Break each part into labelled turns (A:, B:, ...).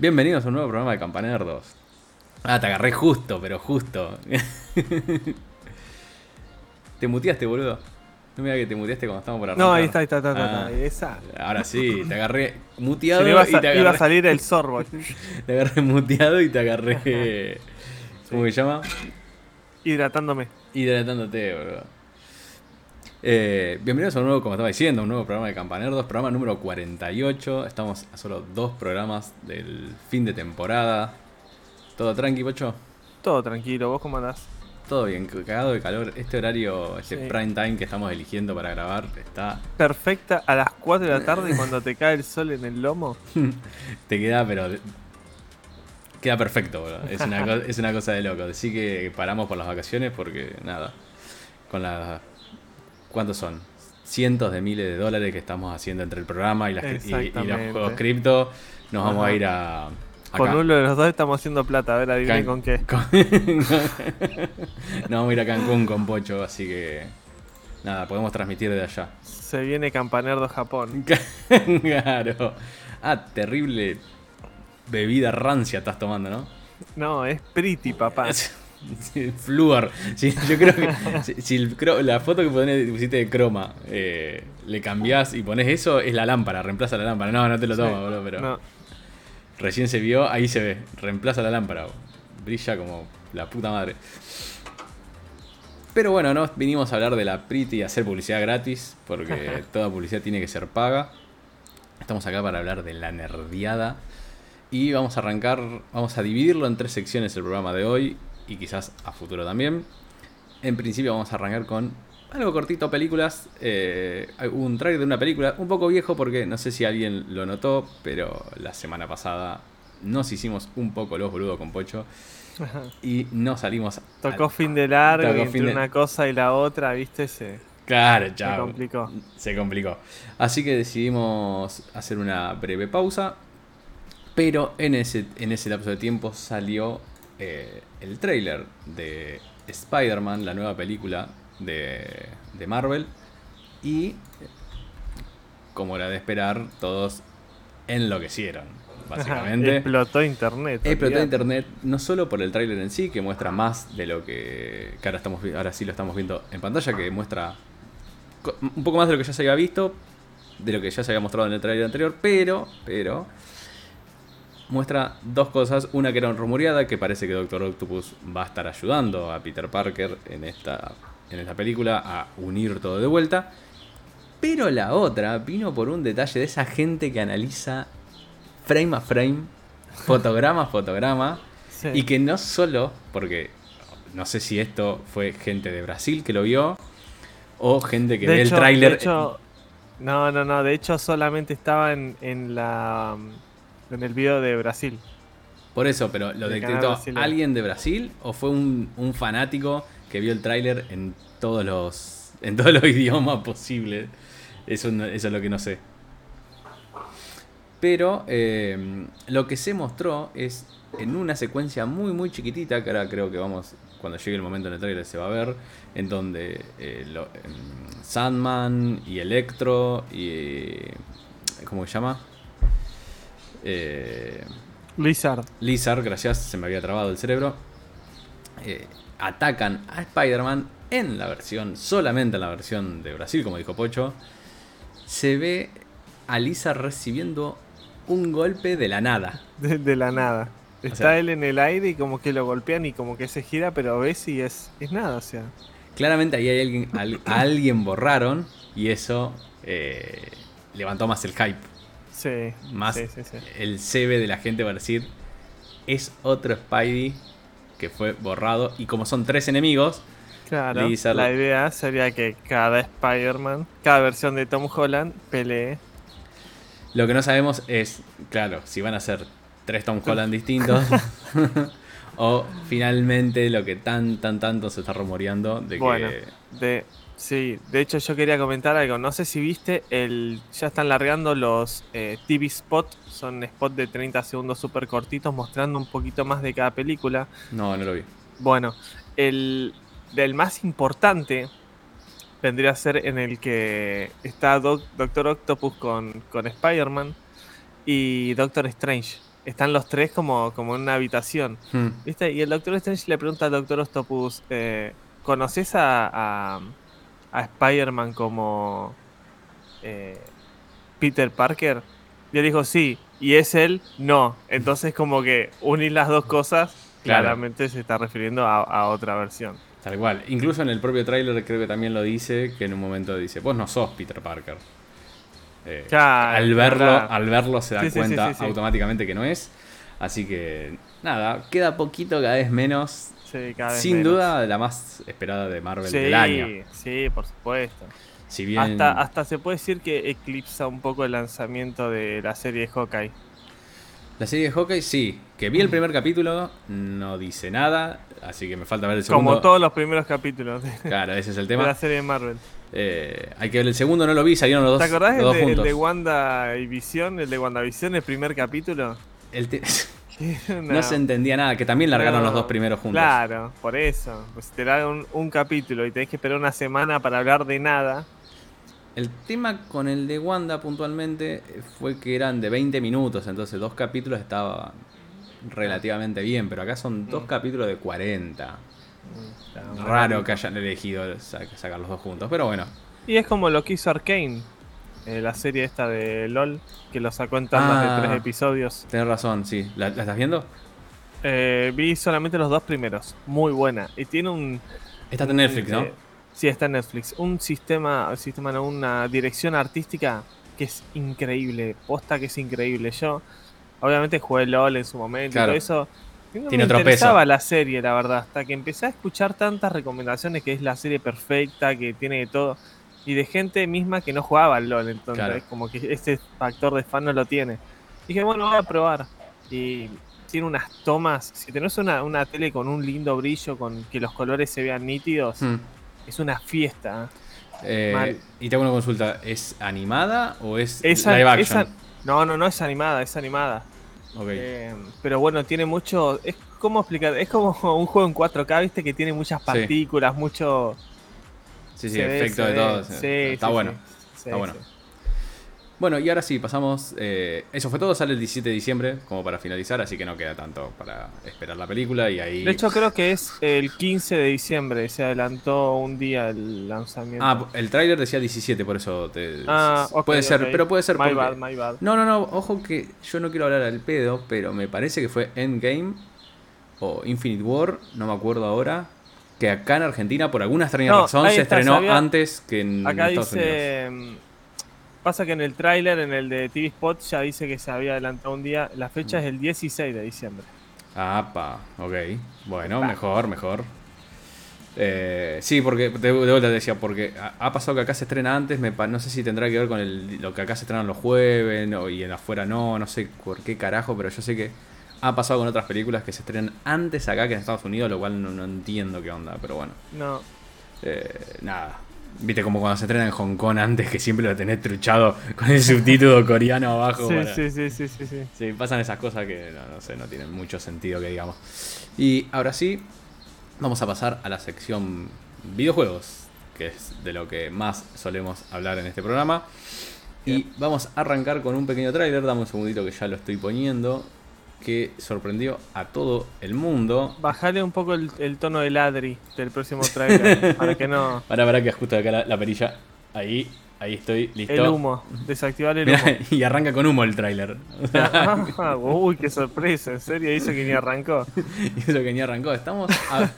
A: Bienvenidos a un nuevo programa de Campanerdos. Ah, te agarré justo, pero justo. ¿Te muteaste, boludo? No me digas que te muteaste cuando estábamos por arriba.
B: No, ahí está, ahí está, está, está,
A: Ah.
B: Esa.
A: Ahora sí, te agarré muteado
B: le iba, a,
A: y te
B: iba a
A: agarré,
B: salir el sorbo.
A: te agarré muteado y te agarré. ¿Cómo se llama?
B: Hidratándome.
A: Hidratándote, boludo. Eh, bienvenidos a un nuevo, como estaba diciendo, un nuevo programa de Campanerdos, programa número 48. Estamos a solo dos programas del fin de temporada. ¿Todo tranqui, Pocho?
B: Todo tranquilo, ¿vos cómo andás?
A: Todo bien, cagado de calor. Este horario, este
B: Sí.
A: prime time que estamos eligiendo para grabar, está.
B: Perfecta a las 4 de la tarde cuando te cae el sol en el lomo.
A: Te queda, pero. Queda perfecto, boludo. Es una, es una cosa de loco. Así que paramos por las vacaciones porque, nada. Con la. ¿Cuántos son? Cientos de miles de dólares que estamos haciendo entre el programa y, las, y- y, los juegos cripto. Nos vamos a ir a.
B: Con
A: acá.
B: uno de los dos estamos haciendo plata, a ver, adivinen
A: Can-
B: con qué.
A: con- Nos vamos a ir a Cancún con Pocho, así que. Nada, podemos transmitir de allá.
B: Se viene Campanerdo Japón.
A: claro. Ah, terrible bebida rancia estás tomando, ¿no?
B: No, es pretty, papá.
A: Sí, Fluor. Sí, yo creo que si, si el cro- la foto que ponés, pusiste de croma eh, le cambiás y pones eso, es la lámpara, reemplaza la lámpara. No, no te lo
B: Sí.
A: tomas, boludo, pero
B: No,
A: recién se vio, ahí se ve, reemplaza la lámpara. Brilla como la puta madre. Pero bueno, no vinimos a hablar de la Pretty y hacer publicidad gratis, porque toda publicidad tiene que ser paga. Estamos acá para hablar de la nerdiada. Y vamos a arrancar, vamos a dividirlo en tres secciones el programa de hoy y quizás a futuro también. En principio vamos a arrancar con algo cortito, películas. Eh, un trailer de una película un poco viejo porque no sé si alguien lo notó, pero la semana pasada nos hicimos un poco los boludos con Pocho y no salimos...
B: tocó
A: al-
B: fin de largo
A: Tocó
B: entre
A: fin de-
B: una cosa y la otra, viste, se,
A: Claro,
B: se
A: chao.
B: complicó.
A: Se complicó. Así que decidimos hacer una breve pausa. Pero en ese, en ese lapso de tiempo salió eh, el trailer de Spider-Man, la nueva película de, de Marvel. Y, como era de esperar, todos enloquecieron, básicamente.
B: Explotó internet.
A: Explotó
B: olvidate.
A: internet no solo por el tráiler en sí, que muestra más de lo que, que ahora, estamos, ahora sí lo estamos viendo en pantalla, que muestra un poco más de lo que ya se había visto, de lo que ya se había mostrado en el tráiler anterior, pero, pero muestra dos cosas. Una que era rumoreada, que parece que Doctor Octopus va a estar ayudando a Peter Parker en esta, en esta película a unir todo de vuelta. Pero la otra vino por un detalle de esa gente que analiza frame a frame, fotograma a fotograma,
B: Sí.
A: y que no solo, porque no sé si esto fue gente de Brasil que lo vio, o gente que
B: De
A: ve
B: hecho-
A: el tráiler.
B: de hecho, no, no, no. De hecho, solamente estaba en, en la en el video de Brasil.
A: Por eso, pero lo
B: brasileño.
A: alguien de Brasil o fue un, un fanático que vio el tráiler en todos los en todos los idiomas posibles. Eso, no- eso es lo que no sé. Pero eh, lo que se mostró es en una secuencia muy muy chiquitita, que ahora creo que vamos, cuando llegue el momento en el trailer se va a ver, en donde eh, lo- em, Sandman y Electro y... ¿Cómo se llama? Eh,
B: Lizard.
A: Lizard, gracias, se me había trabado el cerebro. eh, atacan a Spider-Man en la versión, solamente en la versión de Brasil, como dijo Pocho. Se ve a Lizard recibiendo un golpe de la nada.
B: De, de la nada. Está
A: sea-
B: él en el aire y como que lo golpean y como que se gira, pero ves y es, es nada, o sea.
A: Claramente ahí hay alguien, al- a alguien borraron y eso eh, levantó más el hype.
B: Sí.
A: Más
B: sí, sí, sí.
A: el CB de la gente va a decir, es otro Spidey que fue borrado. Y como son tres enemigos,
B: Claro.
A: Lizard-
B: La idea sería que cada Spider-Man, cada versión de Tom Holland pelee.
A: Lo que no sabemos es, claro, si van a ser tres Tom Holland distintos o finalmente lo que tan, tan, tanto se está rumoreando de
B: Bueno.
A: que...
B: De, sí, de hecho yo quería comentar algo. No sé si viste, el, ya están largando los eh, TV Spot. Son spots de 30 segundos súper cortitos mostrando un poquito más de cada película.
A: No, no lo vi.
B: Bueno, el del más importante vendría a ser en el que está Doc- Doctor Octopus con, con Spider-Man y Doctor Strange. están los tres como, como en una habitación.
A: Hmm.
B: ¿Viste? Y el Doctor Strange le pregunta al Doctor Octopus, eh, ¿conoces a, a, a Spider-Man como eh, Peter Parker? Y él dijo, sí. Y es él, no. Entonces como que unir las dos cosas,
A: Claro.
B: claramente se está refiriendo a, a otra versión.
A: Tal cual. Incluso en el propio tráiler creo que también lo dice, que en un momento dice, vos no sos Peter Parker. Eh,
B: Claro,
A: al, verlo, al verlo se da
B: sí,
A: cuenta
B: sí, sí.
A: automáticamente que no es. Así que nada, queda poquito, cada vez menos.
B: Sí, cada vez
A: Sin
B: menos.
A: duda la más esperada de Marvel
B: Sí,
A: del año.
B: sí, por supuesto.
A: Si bien
B: Hasta, hasta se puede decir que eclipsa un poco el lanzamiento de la serie de Hawkeye.
A: la serie de Hawkeye, sí, que vi el primer capítulo, no dice nada, así que me falta ver el segundo.
B: Como todos los primeros capítulos de,
A: Claro, ese es el
B: de la
A: tema.
B: serie de Marvel.
A: Eh, hay que ver el segundo, no lo vi, salieron los dos,
B: ¿Te acordás
A: los
B: el
A: dos
B: de, el de Wanda y Visión? El de WandaVision, el primer capítulo.
A: El te-
B: no,
A: no se entendía nada, que también largaron
B: No,
A: los dos primeros juntos.
B: Claro, por eso. Pues te dan un, un capítulo y tenés que esperar una semana para hablar de nada.
A: El tema con el de Wanda puntualmente fue que eran de 20 minutos, entonces dos capítulos estaba relativamente bien, pero acá son dos
B: Mm.
A: capítulos de 40.
B: está
A: Raro que hayan elegido sa- sacar los dos juntos, pero bueno.
B: Y es como lo que hizo Arkane, eh, la serie esta de LOL, que lo sacó en tandas
A: Ah.
B: de tres episodios.
A: Tenés razón, sí. ¿La, la estás viendo?
B: Eh, vi solamente los dos primeros. Muy buena. Y tiene un.
A: Está en Netflix, ¿no?
B: eh, sí, está en Netflix. Un sistema, sistema no, una dirección artística que es increíble. Posta que es increíble. Yo, obviamente, jugué LOL en su momento
A: Claro.
B: y todo eso. No
A: Tiene
B: me
A: otro
B: interesaba
A: peso.
B: la serie, la verdad. Hasta que empecé a escuchar tantas recomendaciones que es la serie perfecta, que tiene de todo. Y de gente misma que no jugaba al LOL. Entonces,
A: Claro.
B: como que ese factor de fan no lo tiene. Dije, bueno, voy a probar. Y tiene unas tomas. Si tenés una, una tele con un lindo brillo, con que los colores se vean nítidos,
A: Hmm.
B: es una fiesta.
A: Eh,
B: Mal.
A: y te hago una consulta, ¿es animada o es
B: Esa,
A: live action?
B: esa- no, no, no es animada, es animada. Eh, pero bueno, tiene mucho. Es como explicar, es como un juego en 4K, viste, que tiene muchas partículas, mucho.
A: Sí, sí, efecto de todo.
B: Sí,
A: está
B: sí,
A: bueno.
B: sí.
A: Está bueno. Bueno, y ahora sí, pasamos. eh, eso fue todo, sale el 17 de diciembre, como para finalizar, así que no queda tanto para esperar la película y ahí.
B: De hecho, creo que es el 15 de diciembre, se adelantó un día el lanzamiento.
A: Ah, el tráiler decía 17, por eso te.
B: Ah, ok,
A: puede ser, pero puede ser
B: My
A: porque-
B: bad, my bad.
A: No, no, no, ojo que yo no quiero hablar al pedo, pero me parece que fue Endgame o Infinite War, no me acuerdo ahora, que acá en Argentina por alguna extraña
B: No,
A: razón se
B: está,
A: estrenó
B: sabía-
A: antes que en
B: Acá
A: Estados Unidos.
B: dice. mm, Pasa que en el tráiler, en el de TV Spot, ya dice que se había adelantado un día. La fecha es el 16 de diciembre.
A: Ah, pa, ok. Bueno, mejor, mejor. Eh, sí, porque de, vuelta te decía, porque ha, pasado que acá se estrena antes, me, no sé si tendrá que ver con el, lo que acá se estrenan los jueves no, y en afuera no, no sé por qué carajo, pero yo sé que ha pasado con otras películas que se estrenan antes acá que en Estados Unidos, lo cual no, no entiendo qué onda, pero bueno.
B: No.
A: Eh, nada. Viste como cuando se estrena en Hong Kong antes que siempre lo tenés truchado con el subtítulo coreano abajo.
B: Sí,
A: para-
B: sí, sí, sí, sí, sí.
A: Sí, pasan esas cosas que no, no sé, no tienen mucho sentido que digamos. Y ahora sí, vamos a pasar a la sección videojuegos, que es de lo que más solemos hablar en este programa. Y vamos a arrancar con un pequeño tráiler, dame un segundito que ya lo estoy poniendo, que sorprendió a todo el mundo.
B: Bajale un poco el, el tono de ladri del próximo trailer para que no.
A: Para ver que ajusto acá la, la perilla. Ahí, ahí estoy, listo.
B: El humo. Desactivar el
A: Mirá,
B: humo.
A: y arranca con humo el tráiler.
B: Ah, Uy, qué sorpresa. En serio, hizo que ni arrancó.
A: Eso que ni arrancó. Estamos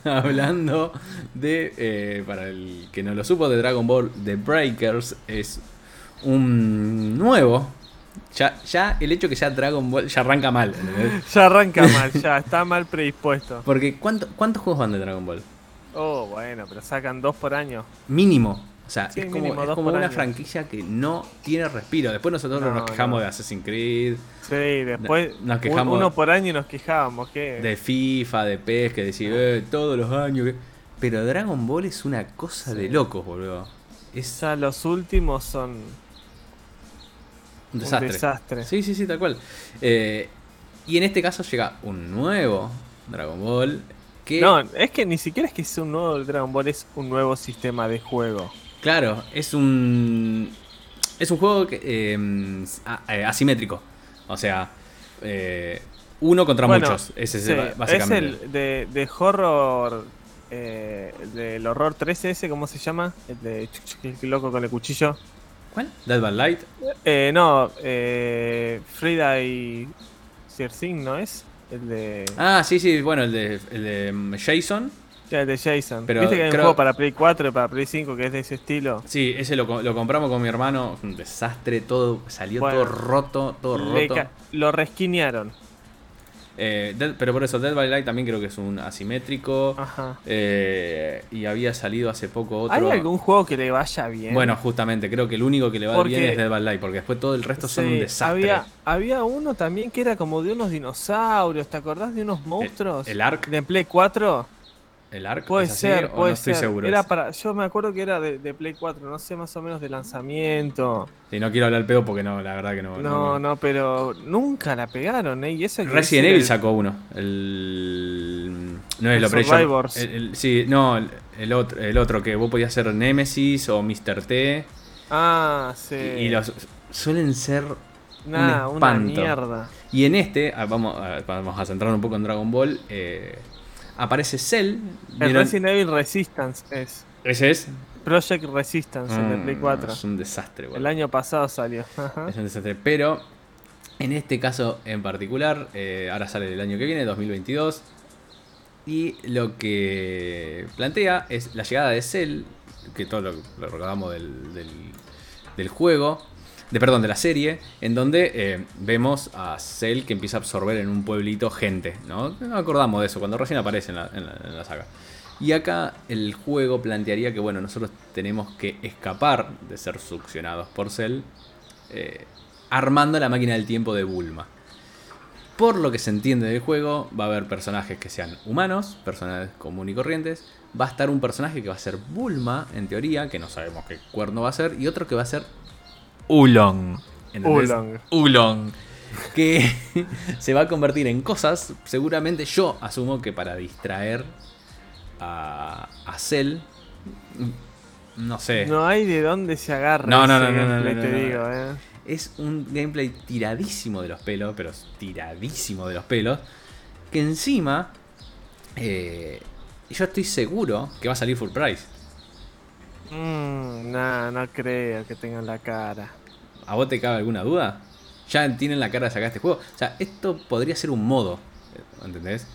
A: hablando de, eh, para el que no lo supo, de Dragon Ball The Breakers. Es un nuevo. Ya, ya el hecho que sea Dragon Ball ya arranca mal. ¿entendés?
B: Ya arranca mal, ya. Está mal predispuesto.
A: Porque ¿cuánto- ¿cuántos juegos van de Dragon Ball?
B: Oh, bueno, pero sacan dos por año.
A: Mínimo. O sea,
B: Sí,
A: es como,
B: mínimo,
A: es como una
B: año.
A: franquicia que no tiene respiro. Después nosotros
B: No,
A: nos quejamos
B: no.
A: de Assassin's Creed,
B: Sí, después
A: Nos quejamos-
B: uno por año y nos quejábamos. ¿qué?
A: de FIFA, de PES, que decís, eh, todos los años. que- Pero Dragon Ball es una cosa de locos, boludo. Es
B: los últimos son
A: un
B: un
A: desastre. Sí, sí, sí, tal cual. Eh, y en este caso llega un nuevo Dragon Ball que,
B: No, es que ni siquiera es que sea un nuevo Dragon Ball, es un nuevo sistema de juego.
A: claro, es un es un juego que, eh, a- eh, asimétrico. O sea, eh, uno contra
B: Bueno,
A: muchos. Ese es
B: Sí,
A: básicamente.
B: Es el de, de horror. Eh, el del horror 13 ese, ¿cómo se llama? El de el loco con el cuchillo.
A: ¿Cuál? Dead by Light.
B: Eh, no, eh, Frida y Thing, ¿no es? El de,
A: Ah, sí, sí, bueno, el de, el de mm, Jason.
B: ya, el de Jason.
A: Pero
B: ¿Viste que hay un juego para Play 4 y para Play 5 que es de ese estilo?
A: Sí, ese lo, co- lo compramos con mi hermano. Un desastre, todo salió
B: Bueno,
A: todo roto, todo roto.
B: lo resquinearon.
A: Eh, Dead- pero por eso, Dead by Light también creo que es un asimétrico.
B: Ajá.
A: Eh, y había salido hace poco otro.
B: ¿Hay algún juego que le vaya bien?
A: Bueno, justamente, creo que el único que le va
B: Porque-
A: bien es Dead by Light, porque después todo el resto son un desastre.
B: Había, había uno también que era como de unos dinosaurios, ¿te acordás de unos monstruos?
A: el Ark.
B: De Play 4.
A: ¿El Ark?
B: Puede
A: ¿Es así
B: ser,
A: o
B: puede
A: no estoy
B: ser.
A: seguro.
B: Era para, yo me acuerdo que era de, de Play 4, no sé más o menos de lanzamiento.
A: Sí, no quiero hablar pedo porque no, la verdad que no.
B: No, no, pero nunca la pegaron, ¿eh? Y eso que
A: Resident
B: es
A: Evil
B: el-
A: sacó uno. El. No es
B: El
A: el Operation.
B: Survivors.
A: el- el- sí, no, el, el otro, el otro que vos podías ser Nemesis o Mr. T.
B: Ah, sí.
A: Y, y los suelen ser.
B: Nah,
A: un
B: una mierda.
A: Y en este, ah, vamos, a- vamos a centrar un poco en Dragon Ball. eh, aparece Cell.
B: El
A: ¿vieron?
B: Resident Evil Resistance es.
A: Ese es.
B: Project Resistance, el de Play
A: Mm,
B: 4.
A: Es un desastre, boludo.
B: El año pasado salió.
A: Es un desastre. Pero en este caso en particular, eh, ahora sale el año que viene, 2022. Y lo que plantea es la llegada de Cell, que todo lo, lo recordamos del, del, del juego, de perdón, de la serie, en donde eh, vemos a Cell que empieza a absorber en un pueblito gente, ¿no? No acordamos de eso, cuando recién aparece en la, en la- saga. Y acá el juego plantearía que, bueno, nosotros tenemos que escapar de ser succionados por Cell, eh, armando la máquina del tiempo de Bulma. Por lo que se entiende del juego, va a haber personajes que sean humanos, personajes comunes y corrientes. Va a estar un personaje que va a ser Bulma, en teoría, que no sabemos qué cuerno va a ser, y otro que va a ser Ulong. ¿entendés?
B: Oolong.
A: Ulong. Que se va a convertir en cosas, seguramente yo asumo que para distraer a, a Cell. No sé.
B: No hay de dónde se agarra.
A: No, no, no, no, no,
B: gameplay,
A: no,
B: te
A: no, no.
B: digo, eh.
A: Es un gameplay tiradísimo de los pelos, pero tiradísimo de los pelos. Que encima, eh, yo estoy seguro que va a salir full price.
B: Mm, nah, no creo que tengan la cara.
A: ¿A vos te cabe alguna duda? Ya tienen la cara de sacar este juego. O sea, esto podría ser un modo, ¿entendés?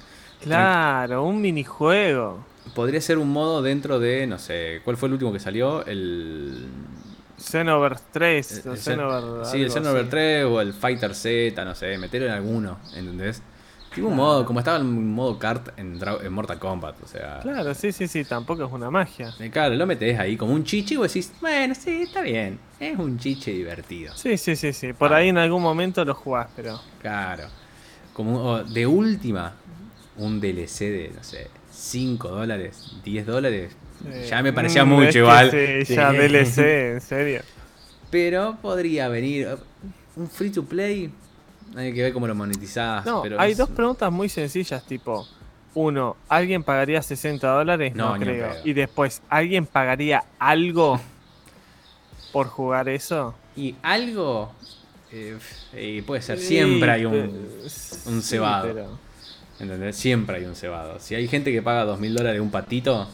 B: Claro, un minijuego.
A: Podría ser un modo dentro de, no sé, ¿cuál fue el último que salió? El...
B: Xenoverse 3.
A: el- el
B: Xenover
A: sí, el Xenoverse
B: así.
A: 3 o el Fighter Z, no sé, meterlo en alguno, ¿entendés? Tipo un modo, como estaba el modo kart en, Mortal Kombat, o sea...
B: Claro, sí, sí, sí, tampoco es una magia.
A: Eh, Claro, lo metes ahí como un chiche y vos decís, bueno, sí, está bien. Es un chiche divertido.
B: Sí, sí, sí, sí. Por
A: Ah.
B: ahí en algún momento lo jugás, pero.
A: Claro. Como de última, un DLC de, no sé, 5 dólares, 10 dólares. ya me parecía
B: mm,
A: mucho igual.
B: Sí, ya. DLC, en serio.
A: Pero podría venir uh, un free to play. Hay que ver cómo lo monetizás.
B: No,
A: pero
B: hay
A: es-
B: dos preguntas muy sencillas, tipo. Uno, ¿alguien pagaría 60 dólares?
A: No,
B: creo. Y después, ¿alguien pagaría algo por jugar eso?
A: Y algo. eh, eh, puede ser, siempre hay un. Un
B: sí,
A: cebado.
B: pero-
A: ¿Entendés? Siempre hay un cebado. Si hay gente que paga 2 mil dólares un patito.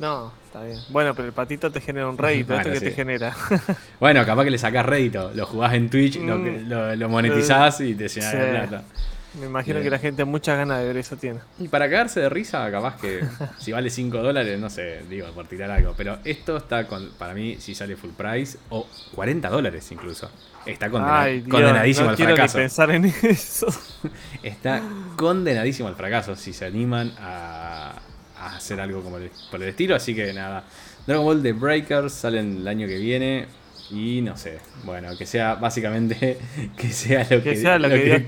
B: No, está bien. Bueno, pero el patito te genera un rédito.
A: Bueno,
B: ¿Esto que
A: sí.
B: te genera?
A: Bueno, capaz que le sacás rédito. Lo jugás en Twitch, lo,
B: Mm.
A: que- lo, lo monetizás y te llenas de
B: Sí.
A: plata.
B: Me imagino
A: Bien.
B: que la gente muchas ganas de ver eso tiene.
A: Y para cagarse de risa, capaz que si vale 5 dólares, no sé, digo, por tirar algo. Pero esto está, con, para mí, si sale full price, o 40 dólares incluso. Está condena-
B: Ay, Dios,
A: condenadísimo
B: no
A: al
B: quiero
A: fracaso.
B: ni pensar en eso.
A: Está condenadísimo al fracaso si se animan a, a hacer algo como el- por el estilo. Así que nada, Dragon Ball The Breakers salen el año que viene. Y no sé, bueno, que sea básicamente que sea lo que,
B: Que sea lo que Dios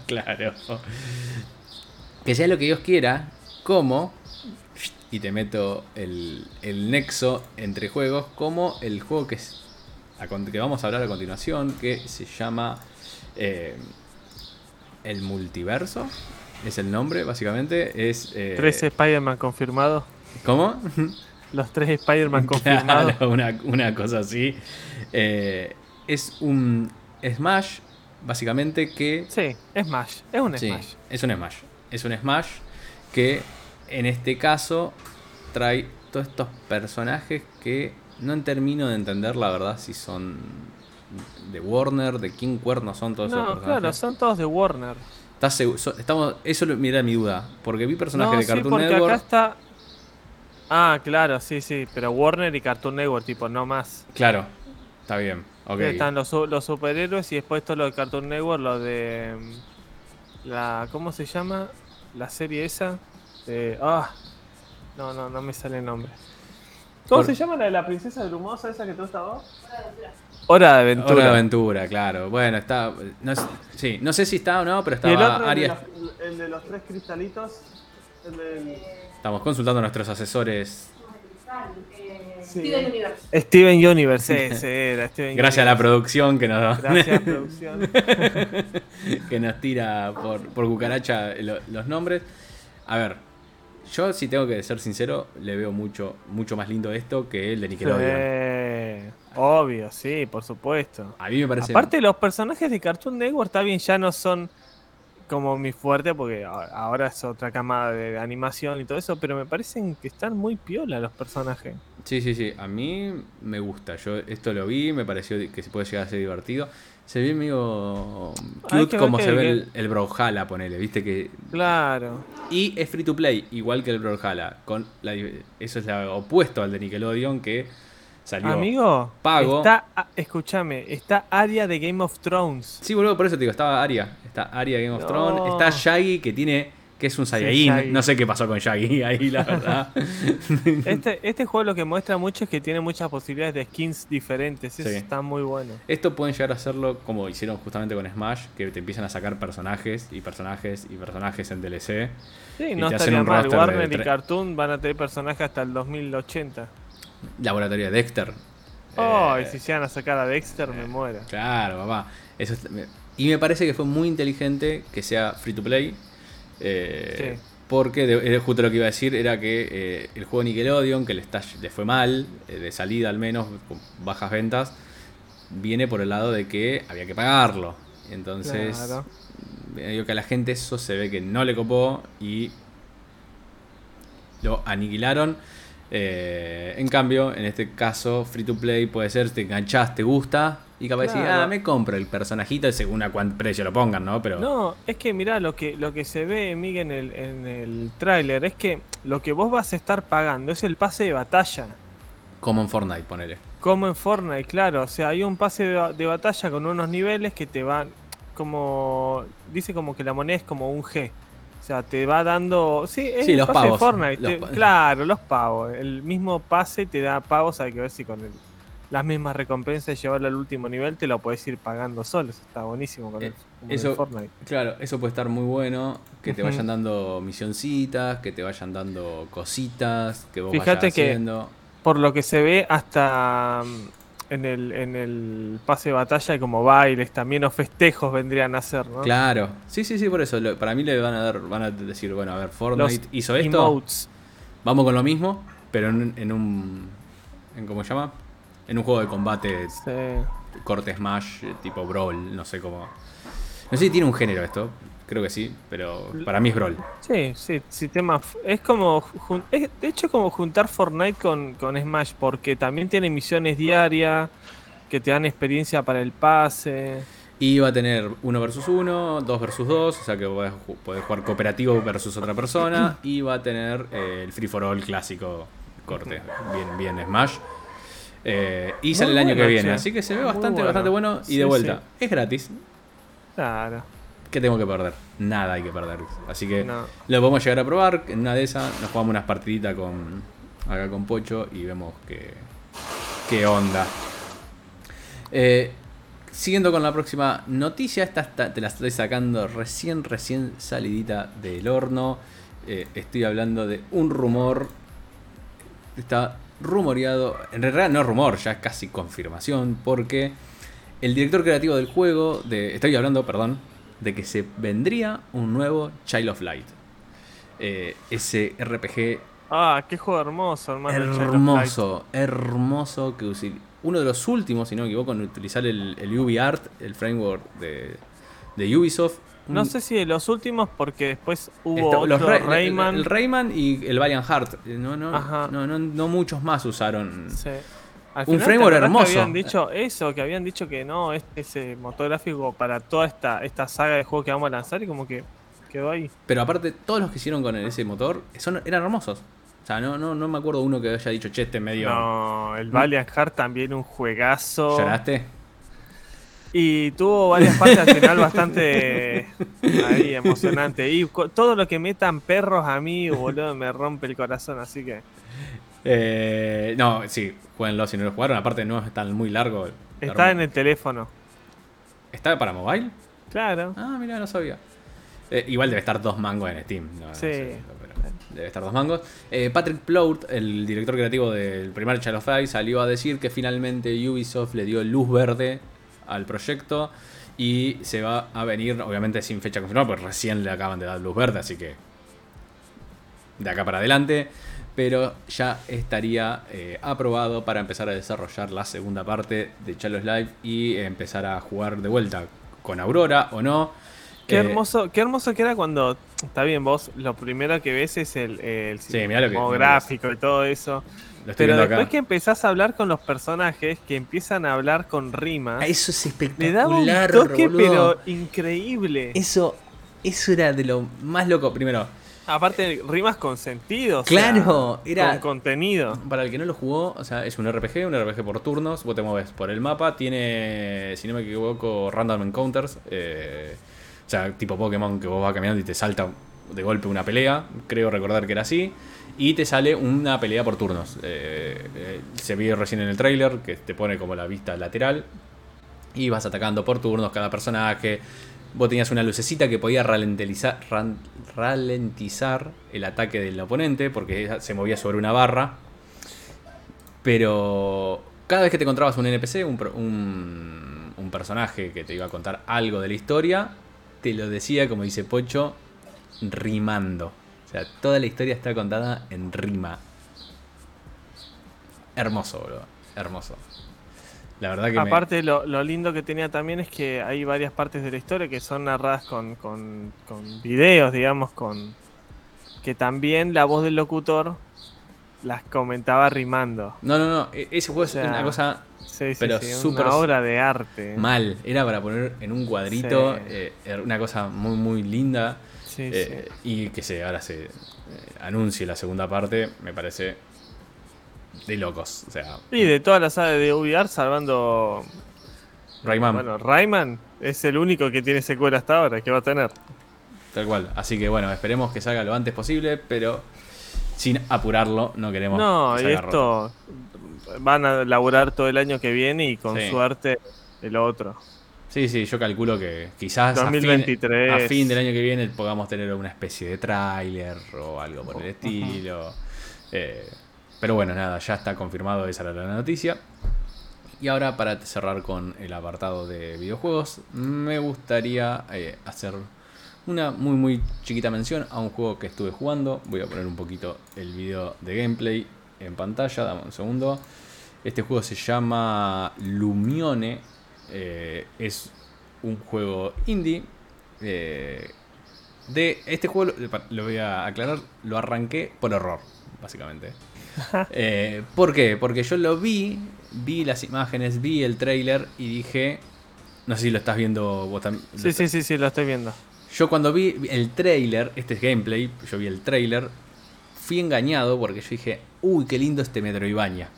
A: claro. Que sea lo que Dios quiera, como, y te meto el, el nexo entre juegos, como el juego que, es, que vamos a hablar a continuación, que se llama eh, El Multiverso. Es el nombre, básicamente. Es. eh,
B: Tres Spider-Man confirmados.
A: ¿Cómo?
B: Los tres Spider-Man confirmados.
A: Claro, una, una cosa así. Eh, es un Smash básicamente que...
B: Sí, Smash. Es un
A: Sí,
B: Smash.
A: es un Smash. Es un Smash que en este caso trae todos estos personajes que no termino de entender la verdad si son de Warner, de King Cuerno son todos esos
B: No,
A: personajes.
B: claro, son todos de Warner.
A: ¿Estás seguro? So- Estamos, eso mira mi duda. Porque vi personajes
B: No,
A: de
B: sí,
A: Cartoon
B: porque
A: Network.
B: acá está. Ah, claro, sí, sí. Pero Warner y Cartoon Network, tipo, no más.
A: Claro, está bien. Ok.
B: Están los, los superhéroes y después todo lo de Cartoon Network, lo de. mm, La, ¿Cómo se llama? La serie esa. De, ah, no, no, no me sale el nombre. ¿Cómo
A: Por-
B: se llama la de la princesa brumosa esa que te gusta a vos? Hora de aventura.
A: Hora de aventura, claro. Bueno, está. No, sé- sí, no sé si está o no, pero
B: Y el
A: estaba
B: otro, el de, los, el de los tres cristalitos. El del.
A: Estamos consultando a nuestros asesores.
B: Sí.
C: Steven Universe.
B: Steven Universe, ese era. Steven
A: Gracias a la producción que nos,
B: Gracias, producción.
A: que nos tira por, por cucaracha lo- los nombres. A ver, yo si tengo que ser sincero, le veo mucho, mucho más lindo esto que el de Nickelodeon.
B: Sí, obvio, sí, por supuesto.
A: A mí me parece.
B: Aparte, los personajes de Cartoon Network, está bien, ya no son como mi fuerte, porque ahora es otra camada de animación y todo eso, pero me parecen que están muy piola los personajes.
A: Sí, sí, sí. A mí me gusta. Yo esto lo vi, me pareció que se puede llegar a ser divertido. Se ve medio cute como se ve
B: que-
A: el, el Brawlhalla, ponele, viste que.
B: Claro.
A: Y es free to play, igual que el Brawlhalla. Con la, eso es lo opuesto al de Nickelodeon que salió.
B: Amigo,
A: pago.
B: está, ah, escúchame, está área de Game of Thrones.
A: Sí, boludo, por eso te digo, estaba Aria. Está Aria Game of
B: No.
A: Thrones. Está Shaggy que tiene. que es un Saiyajin.
B: Shaggy.
A: no sé qué pasó con Shaggy ahí, la verdad.
B: Este, este juego lo que muestra mucho es que tiene muchas posibilidades de skins diferentes. Eso
A: Sí.
B: está muy bueno.
A: Esto pueden llegar a hacerlo como hicieron justamente con Smash, que te empiezan a sacar personajes y personajes y personajes en DLC.
B: Sí,
A: Y
B: no estaría
A: un
B: mal.
A: de
B: Warner y Cartoon van a tener personajes hasta el 2080.
A: Laboratorio de Dexter.
B: Oh,
A: Eh,
B: y si llegan a sacar a Dexter, me muero.
A: Claro, papá. Eso es- me- y me parece que fue muy inteligente que sea free to play. eh,
B: Sí.
A: Porque de- era justo lo que iba a decir era que eh, el juego Nickelodeon, que le, está, le fue mal, eh, de salida al menos, con bajas ventas, viene por el lado de que había que pagarlo. Entonces,
B: Claro.
A: que a la gente eso se ve que no le copó y lo aniquilaron. Eh, en cambio, en este caso, free to play puede ser, te enganchás, te gusta y capaz decís,
B: Claro.
A: ah, me compro el personajito según a cuánto precio lo pongan, ¿no? Pero
B: No, es que mirá, lo que, lo que se ve, Miguel, en el, en el tráiler es que lo que vos vas a estar pagando es el pase de batalla.
A: como en Fortnite, ponele.
B: Como en Fortnite, claro. O sea, hay un pase de, de batalla con unos niveles que te van como... Dice como que la moneda es como un G. O sea, te va dando... Sí, es
A: Sí,
B: el
A: los
B: pase
A: pavos,
B: de Fortnite.
A: los
B: te-
A: pa-
B: claro, los pavos. El mismo pase te da pavos. Hay que ver si con el- las mismas recompensas de llevarlo al último nivel te lo puedes ir pagando solo. Eso está buenísimo con
A: Eh,
B: el, el
A: eso-
B: Fortnite.
A: Claro, eso puede estar muy bueno, que te vayan dando misioncitas, que te vayan dando cositas, que vos
B: Fíjate
A: vayas
B: que-
A: haciendo.
B: Por lo que se ve hasta en el, en el pase de batalla como bailes también o festejos vendrían a ser, ¿no?
A: Claro, sí, sí, sí, por eso. lo- para mí le van a dar, van a decir, bueno, a ver,
B: Los
A: Fortnite hizo esto,
B: emotes.
A: vamos con lo mismo, pero en, en un, en ¿cómo se llama? En un juego de combate
B: Sí.
A: corte Smash, tipo Brawl, no sé cómo. No sé si tiene un género esto, creo que sí, pero para mí es Brawl.
B: Sí, sí, sistema. Es como. es, de hecho, como juntar Fortnite con, con Smash, porque también tiene misiones diarias que te dan experiencia para el pase.
A: Y va a tener uno versus uno, dos versus dos, o sea que podés, ju- podés jugar cooperativo versus otra persona. Y va a tener eh, el free for all clásico corte, bien, bien Smash. Eh, y sale el año que viene,
B: che.
A: así que se ve
B: Muy
A: bastante,
B: bueno.
A: bastante bueno. Y
B: Sí,
A: de vuelta,
B: sí.
A: es gratis.
B: Claro.
A: ¿Qué tengo que perder? Nada hay que perder. Así que
B: No.
A: lo podemos llegar a probar. En una de esas nos jugamos unas partiditas con acá con Pocho y vemos qué, qué onda. Eh, siguiendo con la próxima noticia, esta está- te la estoy sacando recién, recién salidita del horno. Eh, estoy hablando de un rumor. Está rumoreado, en realidad no es rumor, ya es casi confirmación, porque el director creativo del juego, de, estoy hablando, perdón, de que se vendría un nuevo Child of Light. Eh, ese RPG
B: Ah, qué juego hermoso, hermano.
A: hermoso, hermoso que uno de los últimos, si no me equivoco, en utilizar el, el UV Art, el framework de, de Ubisoft.
B: No sé si de los últimos, porque después hubo
A: Esto-
B: otro
A: los Ra-
B: Rayman.
A: El, el Rayman y el Valiant Heart. No, no, no, no, no muchos más usaron.
B: Sí. Al
A: Un
B: final, ¿te
A: framework hermoso.
B: Que habían dicho eso, que habían dicho que no, este ese motor gráfico para toda esta, esta saga de juegos que vamos a lanzar y como que quedó ahí.
A: Pero aparte, todos los que hicieron con ese motor son, eran hermosos. O sea, no, no, no me acuerdo uno que haya dicho, che, este medio.
B: No, el Valiant Heart también un juegazo.
A: ¿Lloraste?
B: Y tuvo varias partes al final bastante ahí, emocionante. Y todo lo que metan perros a mí, boludo, me rompe el corazón, así que
A: Eh, no, sí, jueguenlo si no lo jugaron. Aparte, no es tan muy largo.
B: está en el teléfono.
A: ¿Está para mobile?
B: Claro.
A: Ah, mira, no sabía. Eh, igual debe estar dos mangos en Steam. no- no
B: Sí.
A: sé, debe estar dos mangos. Eh, Patrick Plout, el director creativo del primer Child of salió a decir que finalmente Ubisoft le dio luz verde al proyecto y se va a venir, obviamente sin fecha confirmada, porque recién le acaban de dar luz verde, así que de acá para adelante. Pero ya estaría eh, aprobado para empezar a desarrollar la segunda parte de Chalos Live y empezar a jugar de vuelta con Aurora o no.
B: Qué
A: Eh,
B: hermoso, qué hermoso que era cuando está bien vos, lo primero que ves es el, el
A: Sí,
B: gráfico y todo eso. Pero después
A: acá.
B: que empezás a hablar con los personajes, que empiezan a hablar con rimas,
A: Ah, Eso es espectacular,
B: le daba un toque
A: boludo.
B: pero increíble.
A: Eso, eso era de lo más loco. Primero,
B: Aparte rimas con sentido, sea,
A: Claro, era-
B: con contenido.
A: para el que no lo jugó, o sea, es un RPG, un RPG por turnos. Vos te mueves por el mapa. Tiene, si no me equivoco, random encounters. eh, o sea, tipo Pokémon que vos vas caminando y te salta de golpe una pelea. Creo recordar que era así. Y te sale una pelea por turnos. Eh, eh, se vio recién en el trailer que te pone como la vista lateral. Y vas atacando por turnos cada personaje. Vos tenías una lucecita que podía ralentizar, el ataque del oponente porque se movía sobre una barra. Pero cada vez que te encontrabas un NPC, un, un- un personaje que te iba a contar algo de la historia, te lo decía, como dice Pocho, rimando. O sea, toda la historia está contada en rima. Hermoso, bro. Hermoso. La verdad que me-
B: Aparte, lo, lo lindo que tenía también es que hay varias partes de la historia que son narradas con, con, con videos, digamos, con que también la voz del locutor las comentaba rimando.
A: No, no, no. e- Ese juego
B: O sea,
A: es una cosa
B: Sí, sí,
A: Pero
B: sí,
A: súper
B: una obra de arte.
A: mal. Era para poner en un cuadrito.
B: Sí.
A: eh, era una cosa muy, muy linda.
B: Sí,
A: Eh, y que se, ahora se eh, anuncie la segunda parte, me parece de locos. O sea.
B: Y de toda la saga de VR, salvando.
A: Rayman,
B: Bueno, Rayman es el único que tiene secuela hasta ahora, que va a tener.
A: tal cual. Así que bueno, esperemos que salga lo antes posible, pero sin apurarlo, no queremos
B: No,
A: que
B: y
A: roto.
B: esto van a laburar todo el año que viene y con
A: Sí.
B: suerte el otro.
A: Sí, sí, yo calculo que quizás a fin-
B: 2023.
A: A, fin, del año que viene podamos tener una especie de tráiler o algo por el estilo. Eh, pero bueno, nada, ya está confirmado, esa era la noticia. Y ahora para cerrar con el apartado de videojuegos, me gustaría eh, hacer una muy muy chiquita mención a un juego que estuve jugando. Voy a poner un poquito el video de gameplay en pantalla, dame un segundo. Este juego se llama Lumione. eh, es un juego indie. eh, de este juego, lo, voy a aclarar, lo arranqué por error, básicamente. Eh, ¿Por qué? Porque yo lo vi, vi las imágenes, vi el trailer y dije, no sé si lo estás viendo vos también.
B: Sí, sí, sí, sí, lo estoy viendo.
A: Yo cuando vi el trailer, este es gameplay, yo vi el trailer, fui engañado porque yo dije, uy, qué lindo este Metroidvania.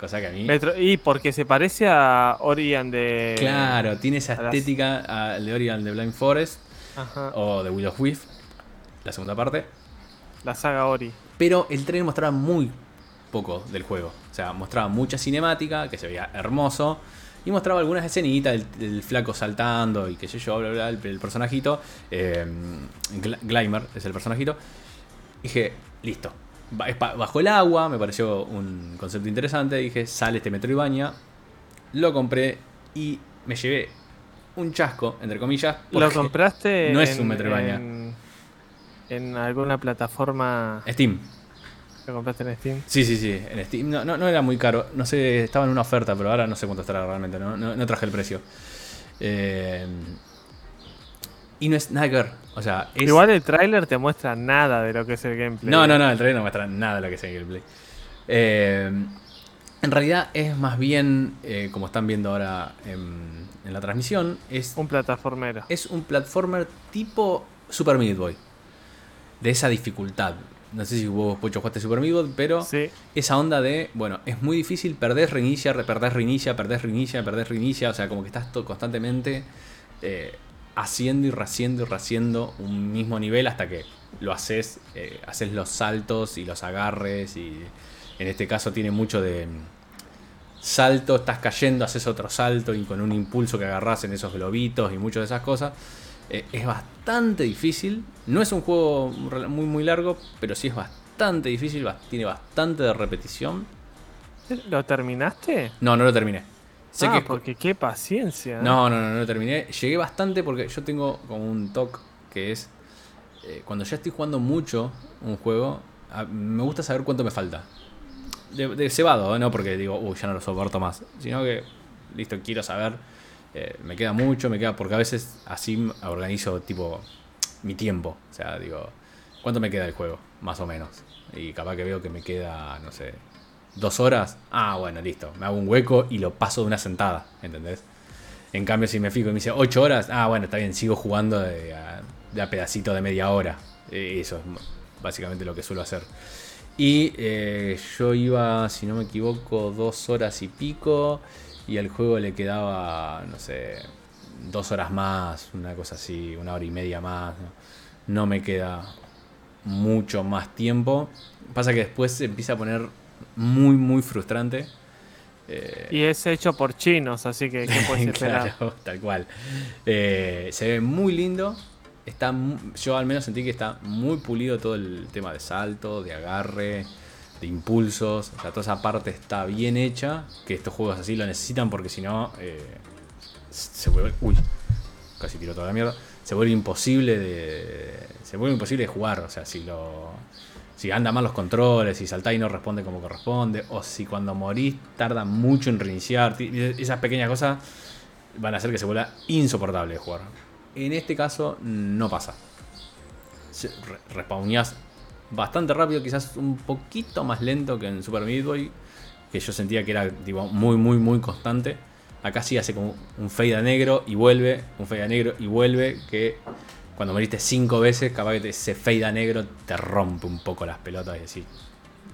A: Cosa que a mí...
B: Metro- y porque se parece a Orion de.
A: Claro, tiene esa
B: a las-
A: estética al de Orion de Blind Forest
B: Ajá,
A: o de Will of Wisp, la segunda parte.
B: la saga Ori.
A: Pero el trailer mostraba muy poco del juego. O sea, mostraba mucha cinemática, que se veía hermoso. Y mostraba algunas escenitas del flaco saltando y qué sé yo, bla, bla, el, el personajito. eh, Gl- Glymer es el personajito. Dije, listo. Bajo el agua, me pareció un concepto interesante. Dije, sale este Metroidvania. Lo compré y me llevé un chasco, entre comillas.
B: ¿Lo compraste?
A: no es
B: en-
A: un Metroidvania.
B: En, en alguna plataforma.
A: Steam.
B: ¿Lo compraste en Steam?
A: Sí, sí, sí, en Steam. No, no, no era muy caro. No sé, estaba en una oferta, pero ahora no sé cuánto estará realmente. No, no, no traje el precio. Eh, Y no es nada que ver. O sea, es.
B: Igual el tráiler te muestra nada de lo que es el gameplay.
A: No, no, no, el trailer no muestra nada de lo que es el gameplay. Eh, en realidad es más bien, eh, como están viendo ahora en, en la transmisión, es
B: Un plataformero.
A: es un platformer tipo Super Meat Boy. De esa dificultad. No sé si vos, Pocho, jugaste Super Meat pero
B: Sí.
A: esa onda de, bueno, es muy difícil, perdés, reinicia, re- perdés, reinicia, perdés, reinicia, perdés, reinicia. O sea, como que estás to- constantemente eh, haciendo y rehaciendo y rehaciendo un mismo nivel hasta que lo haces, eh, haces los saltos y los agarres. Y en este caso tiene mucho de mm, salto, estás cayendo, haces otro salto y con un impulso que agarras en esos globitos y muchas de esas cosas. Eh, es bastante difícil. No es un juego muy, muy largo, pero sí es bastante difícil. Tiene bastante de repetición.
B: ¿Lo terminaste?
A: No, no lo terminé. Sé
B: ah,
A: que
B: porque qué paciencia. ¿eh?
A: No, no, no, no lo terminé. Llegué bastante porque yo tengo como un toque que es. eh, cuando ya estoy jugando mucho un juego, a- me gusta saber cuánto me falta. De, de cebado, ¿eh? no porque digo, uy, ya no lo soporto más. Sino que, listo, quiero saber. Eh, me queda mucho, me queda. Porque a veces así organizo, tipo, mi tiempo. O sea, digo, ¿cuánto me queda el juego? Más o menos. Y capaz que veo que me queda, no sé, dos horas. Ah, bueno, listo. Me hago un hueco y lo paso de una sentada, ¿entendés? En cambio, si me fijo y me dice 8 horas, ah, bueno, está bien, sigo jugando de a, pedacito de media hora. Eh, Eso es básicamente lo que suelo hacer. Y eh, yo iba, si no me equivoco, dos horas y pico. Y al juego le quedaba, no sé, dos horas más, una cosa así, una hora y media más. No, No me queda mucho más tiempo. Pasa que después se empieza a poner muy, muy frustrante. Eh,
B: Y es hecho por chinos, así que ¿qué puedes esperar?
A: Claro, tal cual. Eh, se ve muy lindo. Está, yo al menos sentí que está muy pulido todo el tema de salto, de agarre, de impulsos. O sea, toda esa parte está bien hecha. Que estos juegos así lo necesitan porque si no eh, se vuelve. Uy, casi tiró toda la mierda. Se vuelve imposible de. Se vuelve imposible de jugar. O sea, si lo. Si anda mal los controles, si saltás y no responde como corresponde, o si cuando morís tarda mucho en reiniciar, esas pequeñas cosas van a hacer que se vuelva insoportable de jugar. En este caso no pasa. Respawneás bastante rápido, quizás un poquito más lento que en Super Meat Boy, que yo sentía que era tipo, muy, muy, muy constante. Acá sí hace como un fade a negro y vuelve, un fade a negro y vuelve, que cuando moriste cinco veces, capaz que ese fade a negro te rompe un poco las pelotas y decir,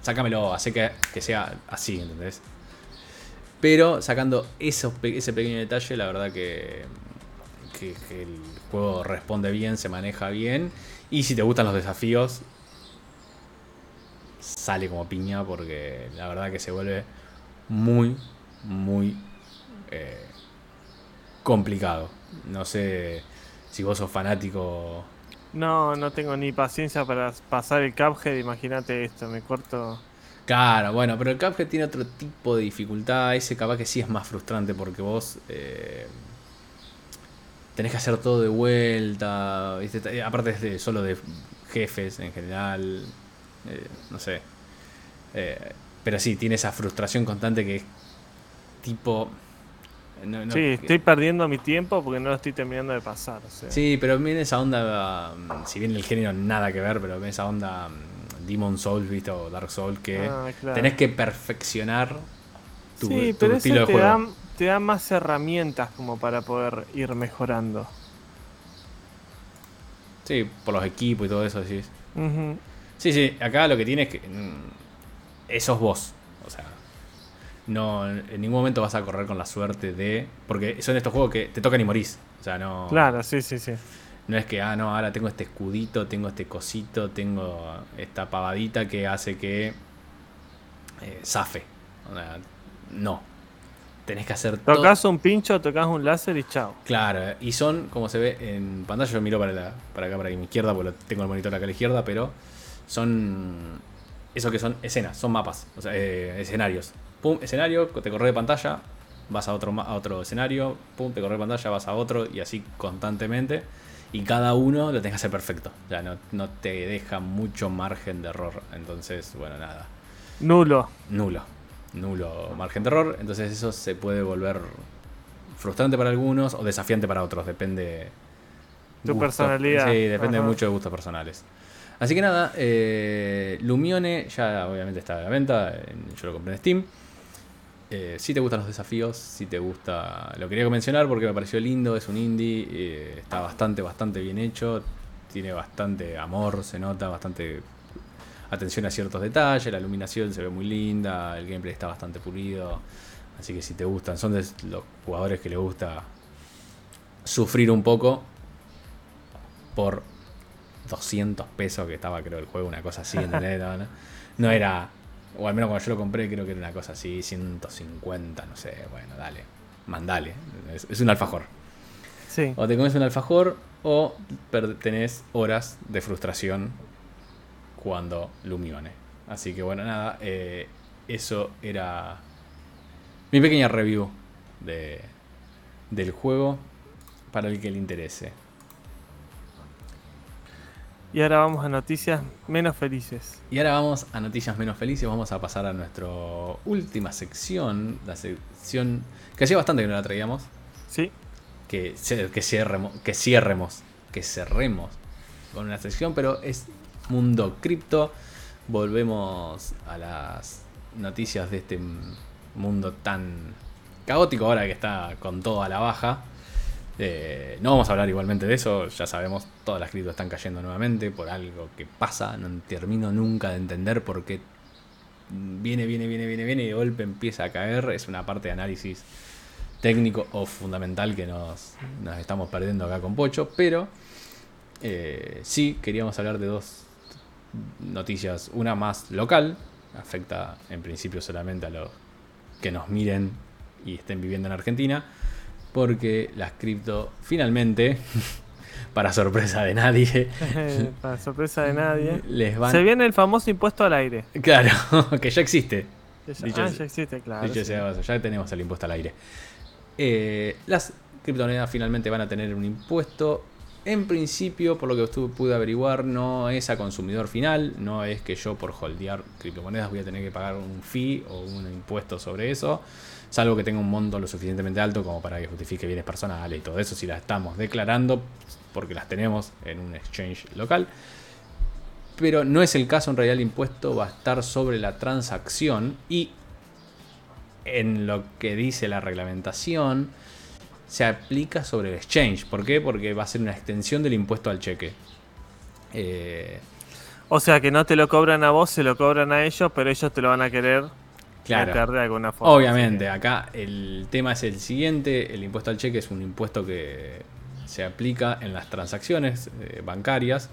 A: sácamelo, hace que, que sea así, ¿entendés? Pero sacando ese pequeño detalle, la verdad que el juego responde bien, se maneja bien. Y si te gustan los desafíos, sale como piña porque la verdad que se vuelve muy, muy eh, complicado. No sé si vos sos fanático.
B: No, no tengo ni paciencia para pasar el Cuphead, imagínate esto, me corto.
A: Claro, bueno, pero el Cuphead tiene otro tipo de dificultad. Ese capaz que sí es más frustrante porque vos eh, tenés que hacer todo de vuelta. ¿viste? Aparte es de- solo de jefes en general. Eh, no sé. Eh, pero sí, tiene esa frustración constante que es tipo. no- no-
B: Sí, estoy perdiendo mi tiempo porque no lo estoy terminando de pasar. o sea.
A: Sí, pero viene esa onda, mm, si bien el género nada que ver, pero viene esa onda mm, Demon Souls, ¿viste? O Dark Souls, que
B: Ah, claro.
A: tenés que perfeccionar tu,
B: sí,
A: tu
B: pero
A: estilo de
B: te
A: juego.
B: da, te da más herramientas como para poder ir mejorando.
A: Sí, por los equipos y todo eso, decís.
B: Ujú.
A: Sí, sí, acá lo que tienes que. mm, Esos vos. O sea, no, en ningún momento vas a correr con la suerte de. Porque son estos juegos que te tocan y morís. O sea, no.
B: Claro, sí, sí, sí.
A: No es que, ah, no, ahora tengo este escudito, tengo este cosito, tengo esta pavadita que hace que eh, zafe. O sea, no. Tenés que hacer todo.
B: Tocas un pincho, tocas un láser y chao.
A: Claro, y son, como se ve en pantalla, yo miro para, la, para acá, para mi izquierda, porque tengo el monitor acá a la izquierda, pero son. Eso que son escenas, son mapas, o sea, eh, escenarios. Pum, escenario, te corre de pantalla, vas a otro, a otro escenario, pum, te corre de pantalla, vas a otro, y así constantemente. Y cada uno lo tenés que hacer perfecto. O sea, no, no te deja mucho margen de error. Entonces, bueno, nada
B: Nulo.
A: nulo. Nulo margen de error. Entonces eso se puede volver frustrante para algunos o desafiante para otros. Depende
B: Tu
A: gusto.
B: personalidad.
A: Sí, depende
B: Ajá.
A: mucho de gustos personales. Así que nada, eh, Lumione ya obviamente está a la venta. en- yo lo compré en Steam. Eh, si te gustan los desafíos, si te gusta. Lo quería mencionar porque me pareció lindo, es un indie, eh, está bastante, bastante bien hecho. Tiene bastante amor, se nota, bastante atención a ciertos detalles. La iluminación se ve muy linda, el gameplay está bastante pulido. Así que si te gustan, son de los jugadores que les gusta sufrir un poco por 200 pesos que estaba creo el juego, una cosa así, ¿entendés? No, no, no era, o al menos cuando yo lo compré creo que era una cosa así, 150, no sé, bueno, dale, mandale, es, es un alfajor.
B: Sí.
A: O te comes un alfajor o tenés horas de frustración cuando Lumione. Así que bueno, nada, eh, eso era mi pequeña review de, del juego para el que le interese.
B: Y ahora vamos a noticias menos felices.
A: Y ahora vamos a noticias menos felices. Vamos a pasar a nuestra última sección. La sección que hacía bastante que no la traíamos.
B: Sí.
A: Que, que, cierremos, que cierremos. Que cerremos con una sección. Pero es mundo cripto. Volvemos a las noticias de este mundo tan caótico ahora que está con todo a la baja. Eh, no vamos a hablar igualmente de eso, ya sabemos, todas las criptos están cayendo nuevamente por algo que pasa, no termino nunca de entender por qué viene, viene, viene, viene, viene y de golpe empieza a caer. Es una parte de análisis técnico o fundamental que nos, estamos perdiendo acá con Pocho, pero eh, sí queríamos hablar de dos noticias, una más local, afecta en principio solamente a los que nos miren y estén viviendo en Argentina, porque las cripto finalmente, para sorpresa de nadie,
B: Para sorpresa de nadie.
A: les van...
B: Se viene el famoso impuesto al aire.
A: Claro, que ya existe.
B: Que ya-
A: Dicho
B: ah, ya existe, claro.
A: Dicho
B: sí.
A: sea de paso, ya tenemos el impuesto al aire. Eh, las criptomonedas finalmente van a tener un impuesto. En principio, por lo que estuve, pude averiguar, no es a consumidor final. No es que yo por holdear criptomonedas voy a tener que pagar un fee o un impuesto sobre eso. Salvo que tenga un monto lo suficientemente alto como para que justifique bienes personales y todo eso. Si las estamos declarando, porque las tenemos en un exchange local. Pero no es el caso, en realidad el impuesto va a estar sobre la transacción y en lo que dice la reglamentación se aplica sobre el exchange. ¿Por qué? Porque va a ser una extensión del impuesto al cheque. Eh,
B: O sea que no te lo cobran a vos, se lo cobran a ellos, pero ellos te lo van a querer
A: claro.
B: meter de alguna forma.
A: Obviamente, acá el tema es el siguiente, el impuesto al cheque es un impuesto que se aplica en las transacciones eh, bancarias.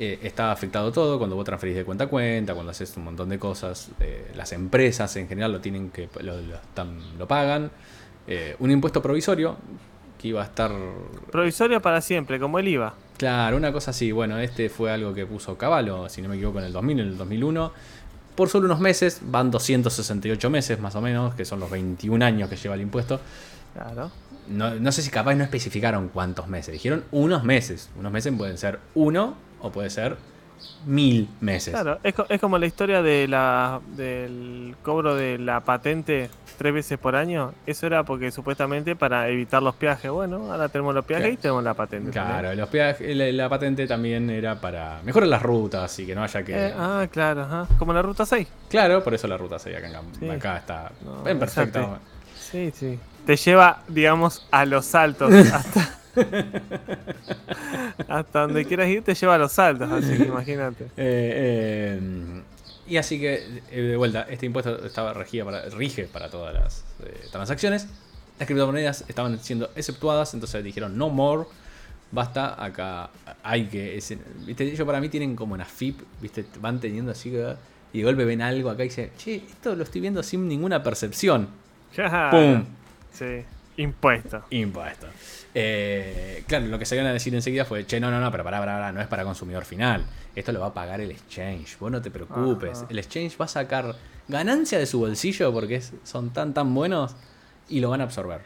A: Eh, está afectado todo cuando vos transferís de cuenta a cuenta, cuando haces un montón de cosas. eh, las empresas en general lo tienen que lo, lo están- lo pagan. Un impuesto provisorio que iba a estar
B: Provisorio para siempre, como el IVA.
A: Claro, una cosa así. Bueno, este fue algo que puso Caballo, si no me equivoco, en el 2000, en el 2001. Por solo unos meses, van 268 meses más o menos, que son los 21 años que lleva el impuesto.
B: Claro.
A: No, no sé si capaz no especificaron cuántos meses, dijeron unos meses. Unos meses pueden ser uno o puede ser mil meses.
B: Claro, es, es como la historia de la, del cobro de la patente tres veces por año. Eso era porque supuestamente para evitar los peajes. Bueno, ahora tenemos los peajes
A: Claro.
B: y tenemos la patente.
A: Claro, los peajes- la, la patente también era para mejorar las rutas y que no haya que...
B: Eh, ah, claro, ajá. como la ruta 6.
A: Claro, por eso la ruta sería acá, en Cam-
B: Sí.
A: acá está
B: No,
A: en perfecto.
B: Sí, sí. Te lleva, digamos, a los saltos. hasta, hasta donde quieras ir, te lleva a los saltos. Así que imagínate.
A: Eh, eh, y así que, eh, de vuelta, este impuesto estaba regida para, rige para todas las eh, transacciones. Las criptomonedas estaban siendo exceptuadas, entonces dijeron no more, basta, acá hay que... es- ¿viste? Ellos para mí tienen como una FIP, ¿viste? van teniendo así que... Y de golpe ven algo acá y dicen, che, esto lo estoy viendo sin ninguna percepción. ¡Pum!
B: Sí. Impuesto.
A: Impuesto. Eh, claro, lo que se iban a decir enseguida fue, che, no, no, no, pero pará, pará, pará, no es para consumidor final. Esto lo va a pagar el exchange. Vos no te preocupes.
B: Ajá.
A: El exchange va a sacar ganancia de su bolsillo porque es- son tan, tan buenos y lo van a absorber.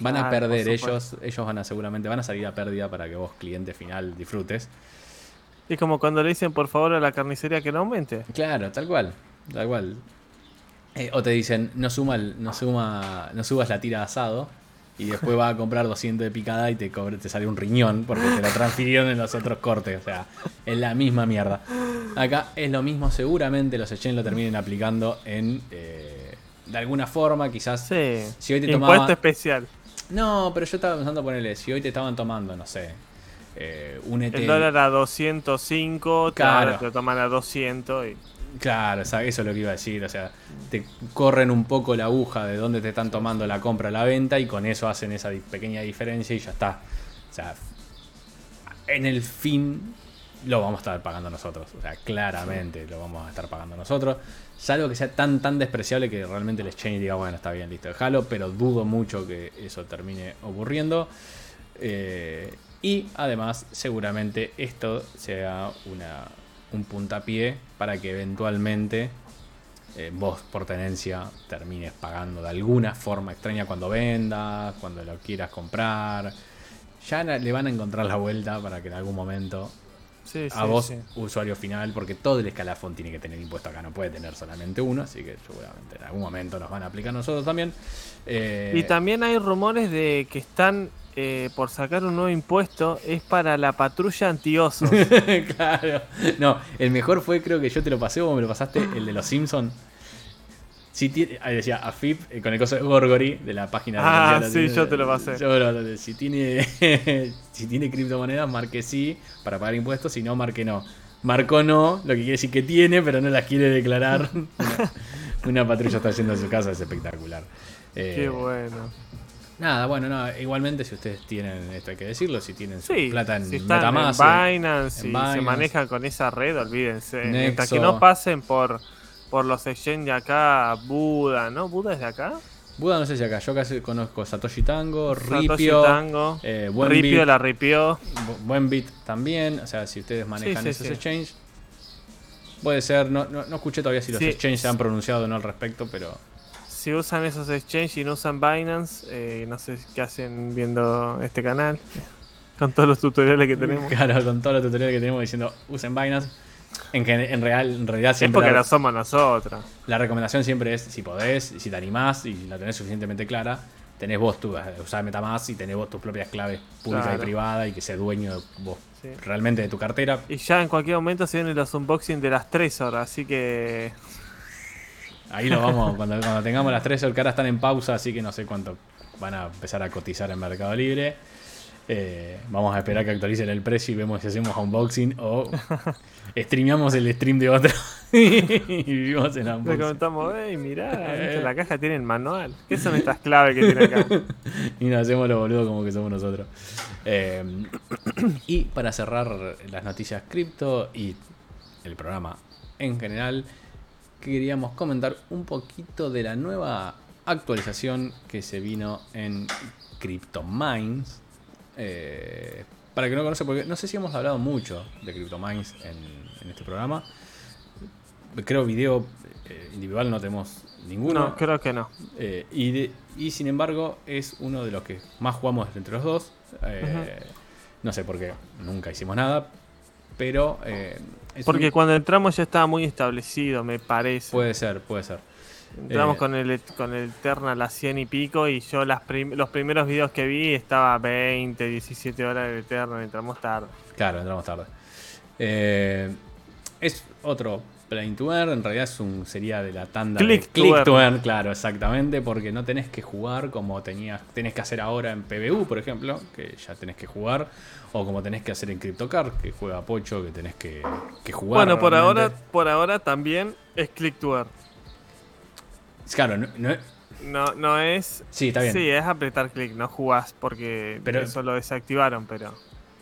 A: Van a perder ellos, ellos van a seguramente, van a salir a pérdida para que vos, cliente final, disfrutes.
B: Es como cuando le dicen por favor a la carnicería que no aumente.
A: Claro, tal cual, tal cual. Eh, o te dicen, no suma, el- no suma, no subas la tira de asado y después va a comprar 200 de picada y te, te sale un riñón porque te lo transfirieron en los otros cortes. O sea, es la misma mierda. Acá es lo mismo, seguramente los exchange lo terminen aplicando en. Eh, de alguna forma, quizás.
B: Sí. Si hoy te Impuesto especial.
A: No, pero yo estaba pensando ponerle, si hoy te estaban tomando, no sé,
B: eh, un ET... El dólar a 205, claro. te lo toman a 200 y...
A: Claro, eso es lo que iba a decir. O sea, te corren un poco la aguja de dónde te están tomando la compra la venta y con eso hacen esa pequeña diferencia y ya está. O sea, en el fin lo vamos a estar pagando nosotros. O sea, claramente lo vamos a estar pagando nosotros. Salvo que sea tan tan despreciable que realmente el exchange diga, bueno, está bien, listo, déjalo, pero dudo mucho que eso termine ocurriendo. Eh, y además, seguramente esto sea una, un puntapié para que eventualmente eh, vos por tenencia termines pagando de alguna forma extraña cuando vendas, cuando lo quieras comprar. Ya le van a encontrar la vuelta para que en algún momento a vos, usuario final, porque todo el escalafón tiene que tener impuesto acá, no puede tener solamente uno, así que seguramente en algún momento nos van a aplicar nosotros también.
B: Eh, y también hay rumores de que están eh, por sacar un nuevo impuesto, es para la patrulla antiosos.
A: claro, no, el mejor fue, creo que yo te lo pasé, o me lo pasaste, el de los Simpsons si tiene, ahí decía AFIP eh, con el coso de Gorgory de la página
B: Ah, sí, yo te lo pasé.
A: si tiene si tiene criptomonedas, marque sí para pagar impuestos, si no, marque no. Marcó no, lo que quiere decir que tiene, pero no las quiere declarar. una, patrulla está yendo a su casa, es espectacular.
B: Eh, Qué bueno.
A: Nada, bueno, no, igualmente si ustedes tienen, esto hay que decirlo, si tienen su plata en
B: si Metamask, en Binance, si se manejan con esa red, olvídense. Mientras que no pasen por por los exchange de acá, Buda, ¿no? ¿Buda es de acá?
A: Buda no sé si acá, yo casi conozco Satoshi Tango, Ripio,
B: Tango, eh, Ripio la ripió.
A: Buenbit también, o sea, si ustedes manejan esos exchanges. Puede ser, no, no, escuché todavía si los exchanges se han pronunciado o no al respecto, pero...
B: Si usan esos exchanges y no usan Binance, eh, no sé qué hacen viendo este canal. Con todos los tutoriales que tenemos.
A: Claro, con todos los tutoriales que tenemos diciendo usen Binance. En, en, real, en realidad siempre.
B: Es porque no somos nosotros.
A: La recomendación siempre es: si podés, si te animás y la tenés suficientemente clara, tenés vos tu. Usar MetaMask y tenés vos tus propias claves públicas y privadas y que sea dueño de vos realmente de tu cartera.
B: Y ya en cualquier momento se vienen los unboxing de las 3 horas, así que.
A: Ahí lo vamos, cuando, cuando tengamos las 3 horas, que ahora están en pausa, así que no sé cuánto van a empezar a cotizar en Mercado Libre. Eh, vamos a esperar que actualicen el precio y vemos si hacemos unboxing o streameamos el stream de otro y
B: vivimos en unboxing. Le comentamos, hey, mirá, la caja tiene el manual. ¿Qué son estas claves que tiene acá?
A: y nos hacemos los boludos como que somos nosotros. Eh, y para cerrar las noticias cripto y el programa en general, queríamos comentar un poquito de la nueva actualización que se vino en CryptoMines eh, para que no conoce, porque no sé si hemos hablado mucho de CryptoMines en, en este programa. Creo video eh, individual no tenemos ninguno.
B: No, creo que no.
A: Eh, y, y sin embargo es uno de los que más jugamos entre los dos. No sé por qué, nunca hicimos nada. Pero...
B: porque cuando entramos ya estaba muy establecido, me parece.
A: Puede ser, puede ser.
B: Entramos con el con el Eternal a 100 y pico y yo las los primeros videos que vi estaba 20, 17 horas del Eternal, entramos tarde.
A: Claro, entramos tarde. Eh, es otro Play to Earn, en realidad es un, sería de la tanda
B: click
A: de Click to, earn. claro, exactamente, porque no tenés que jugar como tenías, tenés que hacer ahora en PBU, por ejemplo, que ya tenés que jugar, o como tenés que hacer en CryptoCard, que juega Pocho, que tenés que, que jugar.
B: Bueno, por ahora, por ahora también es Click to Earn.
A: Claro, no,
B: no, no, es.
A: Sí, está bien.
B: Sí, es apretar clic, no jugás porque eso lo desactivaron, pero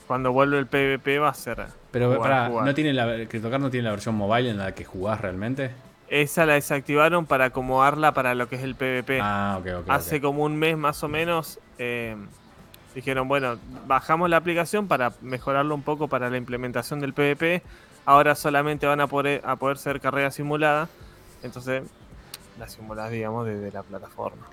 B: cuando vuelve el PvP va a ser.
A: Pero para, ¿no tiene la, CryptoCard no tiene la versión mobile en la que jugás realmente?
B: Esa la desactivaron para acomodarla para lo que es el PvP.
A: Ah, ok, ok.
B: Hace como un mes más o menos. Eh, dijeron, bueno, bajamos la aplicación para mejorarlo un poco para la implementación del PvP. Ahora solamente van a poder, a poder ser carrera simulada. Entonces las simulás, digamos, desde la plataforma.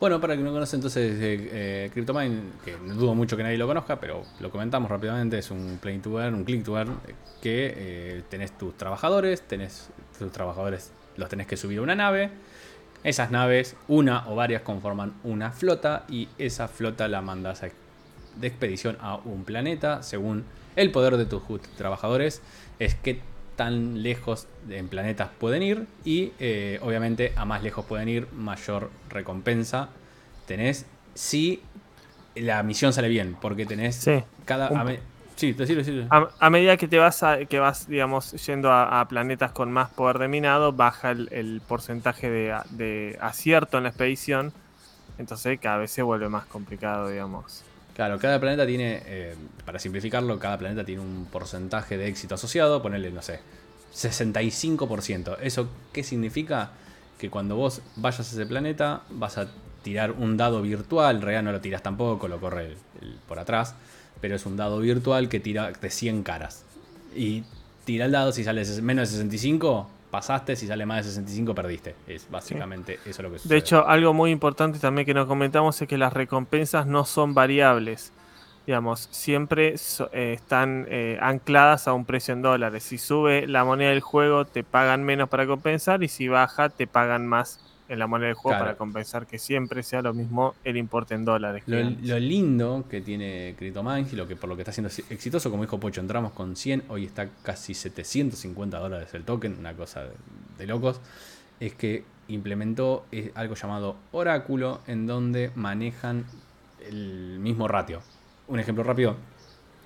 A: Bueno, para que no conoce entonces eh, CryptoMine, que dudo mucho que nadie lo conozca, pero lo comentamos rápidamente, es un play to earn, un click to earn, que eh, tenés tus trabajadores, tenés tus trabajadores los tenés que subir a una nave, Esas naves, una o varias, conforman una flota y esa flota la mandas de expedición a un planeta según el poder de tus trabajadores. Es que tan lejos en planetas pueden ir y eh, obviamente a más lejos pueden ir, mayor recompensa tenés si la misión sale bien, porque tenés cada... Sí,
B: A, medida que te vas, que vas digamos, yendo a, planetas con más poder de minado, baja el, porcentaje de, acierto en la expedición. Entonces cada vez se vuelve más complicado, digamos.
A: Claro, cada planeta tiene, eh, para simplificarlo, cada planeta tiene un porcentaje de éxito asociado, ponerle, no sé, 65%. ¿Eso qué significa? Que cuando vos vayas a ese planeta vas a tirar un dado virtual, en realidad no lo tiras tampoco, lo corre por atrás pero es un dado virtual que tira de 100 caras. Y tira el dado, si sale menos de 65, pasaste, si sale más de 65, perdiste. Es básicamente eso lo que sucede.
B: De hecho, algo muy importante también que nos comentamos es que las recompensas no son variables. Digamos, siempre eh, están eh, ancladas a un precio en dólares. Si sube la moneda del juego, te pagan menos para compensar y si baja, te pagan más en la moneda del juego para compensar que siempre sea lo mismo el importe en dólares.
A: Lo, lindo que tiene CryptoMind y lo que por lo que está siendo exitoso, como dijo Pocho, entramos con 100, hoy está casi 750 dólares el token, una cosa de, locos, es que implementó algo llamado oráculo en donde manejan el mismo ratio. Un ejemplo rápido,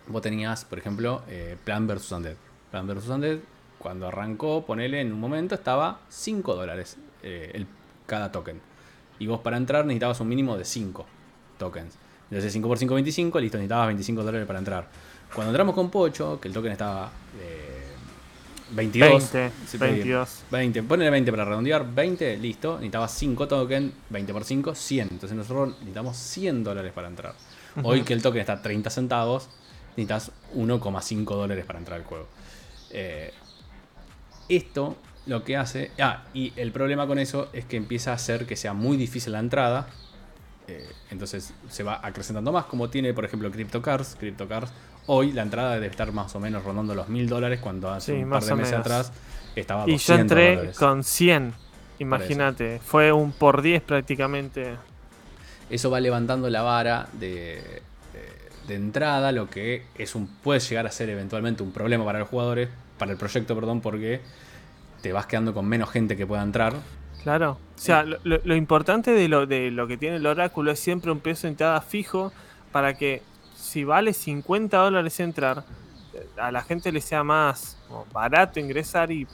A: vos tenías, por ejemplo, eh, Plan vs Undead. Plan vs Undead, cuando arrancó, ponele en un momento, estaba 5 dólares eh, el cada token. Y vos para entrar necesitabas un mínimo de 5 tokens. Entonces 5 por 5, 25, listo, necesitabas 25 dólares para entrar. Cuando entramos con Pocho, que el token estaba eh, 22.
B: 20, 22.
A: 20, ponele 20 para redondear, 20, listo, necesitabas 5 tokens, 20 por 5, 100. Entonces nosotros necesitamos 100 dólares para entrar. Hoy que el token está a 30 centavos, necesitas 1,5 dólares para entrar al juego. Eh, esto lo que hace. Ah, y el problema con eso es que empieza a hacer que sea muy difícil la entrada. Eh, entonces se va acrecentando más, como tiene por ejemplo CryptoCars. CryptoCars hoy la entrada debe estar más o menos rondando los mil dólares cuando hace un par de meses atrás estaba
B: Y yo entré con 100, imagínate, fue un por 10 prácticamente.
A: Eso va levantando la vara de, de, entrada, lo que es un puede llegar a ser eventualmente un problema para los jugadores, para el proyecto, perdón, porque te vas quedando con menos gente que pueda entrar.
B: Claro. O sea, lo, importante de lo, de lo que tiene el oráculo es siempre un precio de entrada fijo para que si vale 50 dólares entrar, a la gente le sea más barato ingresar y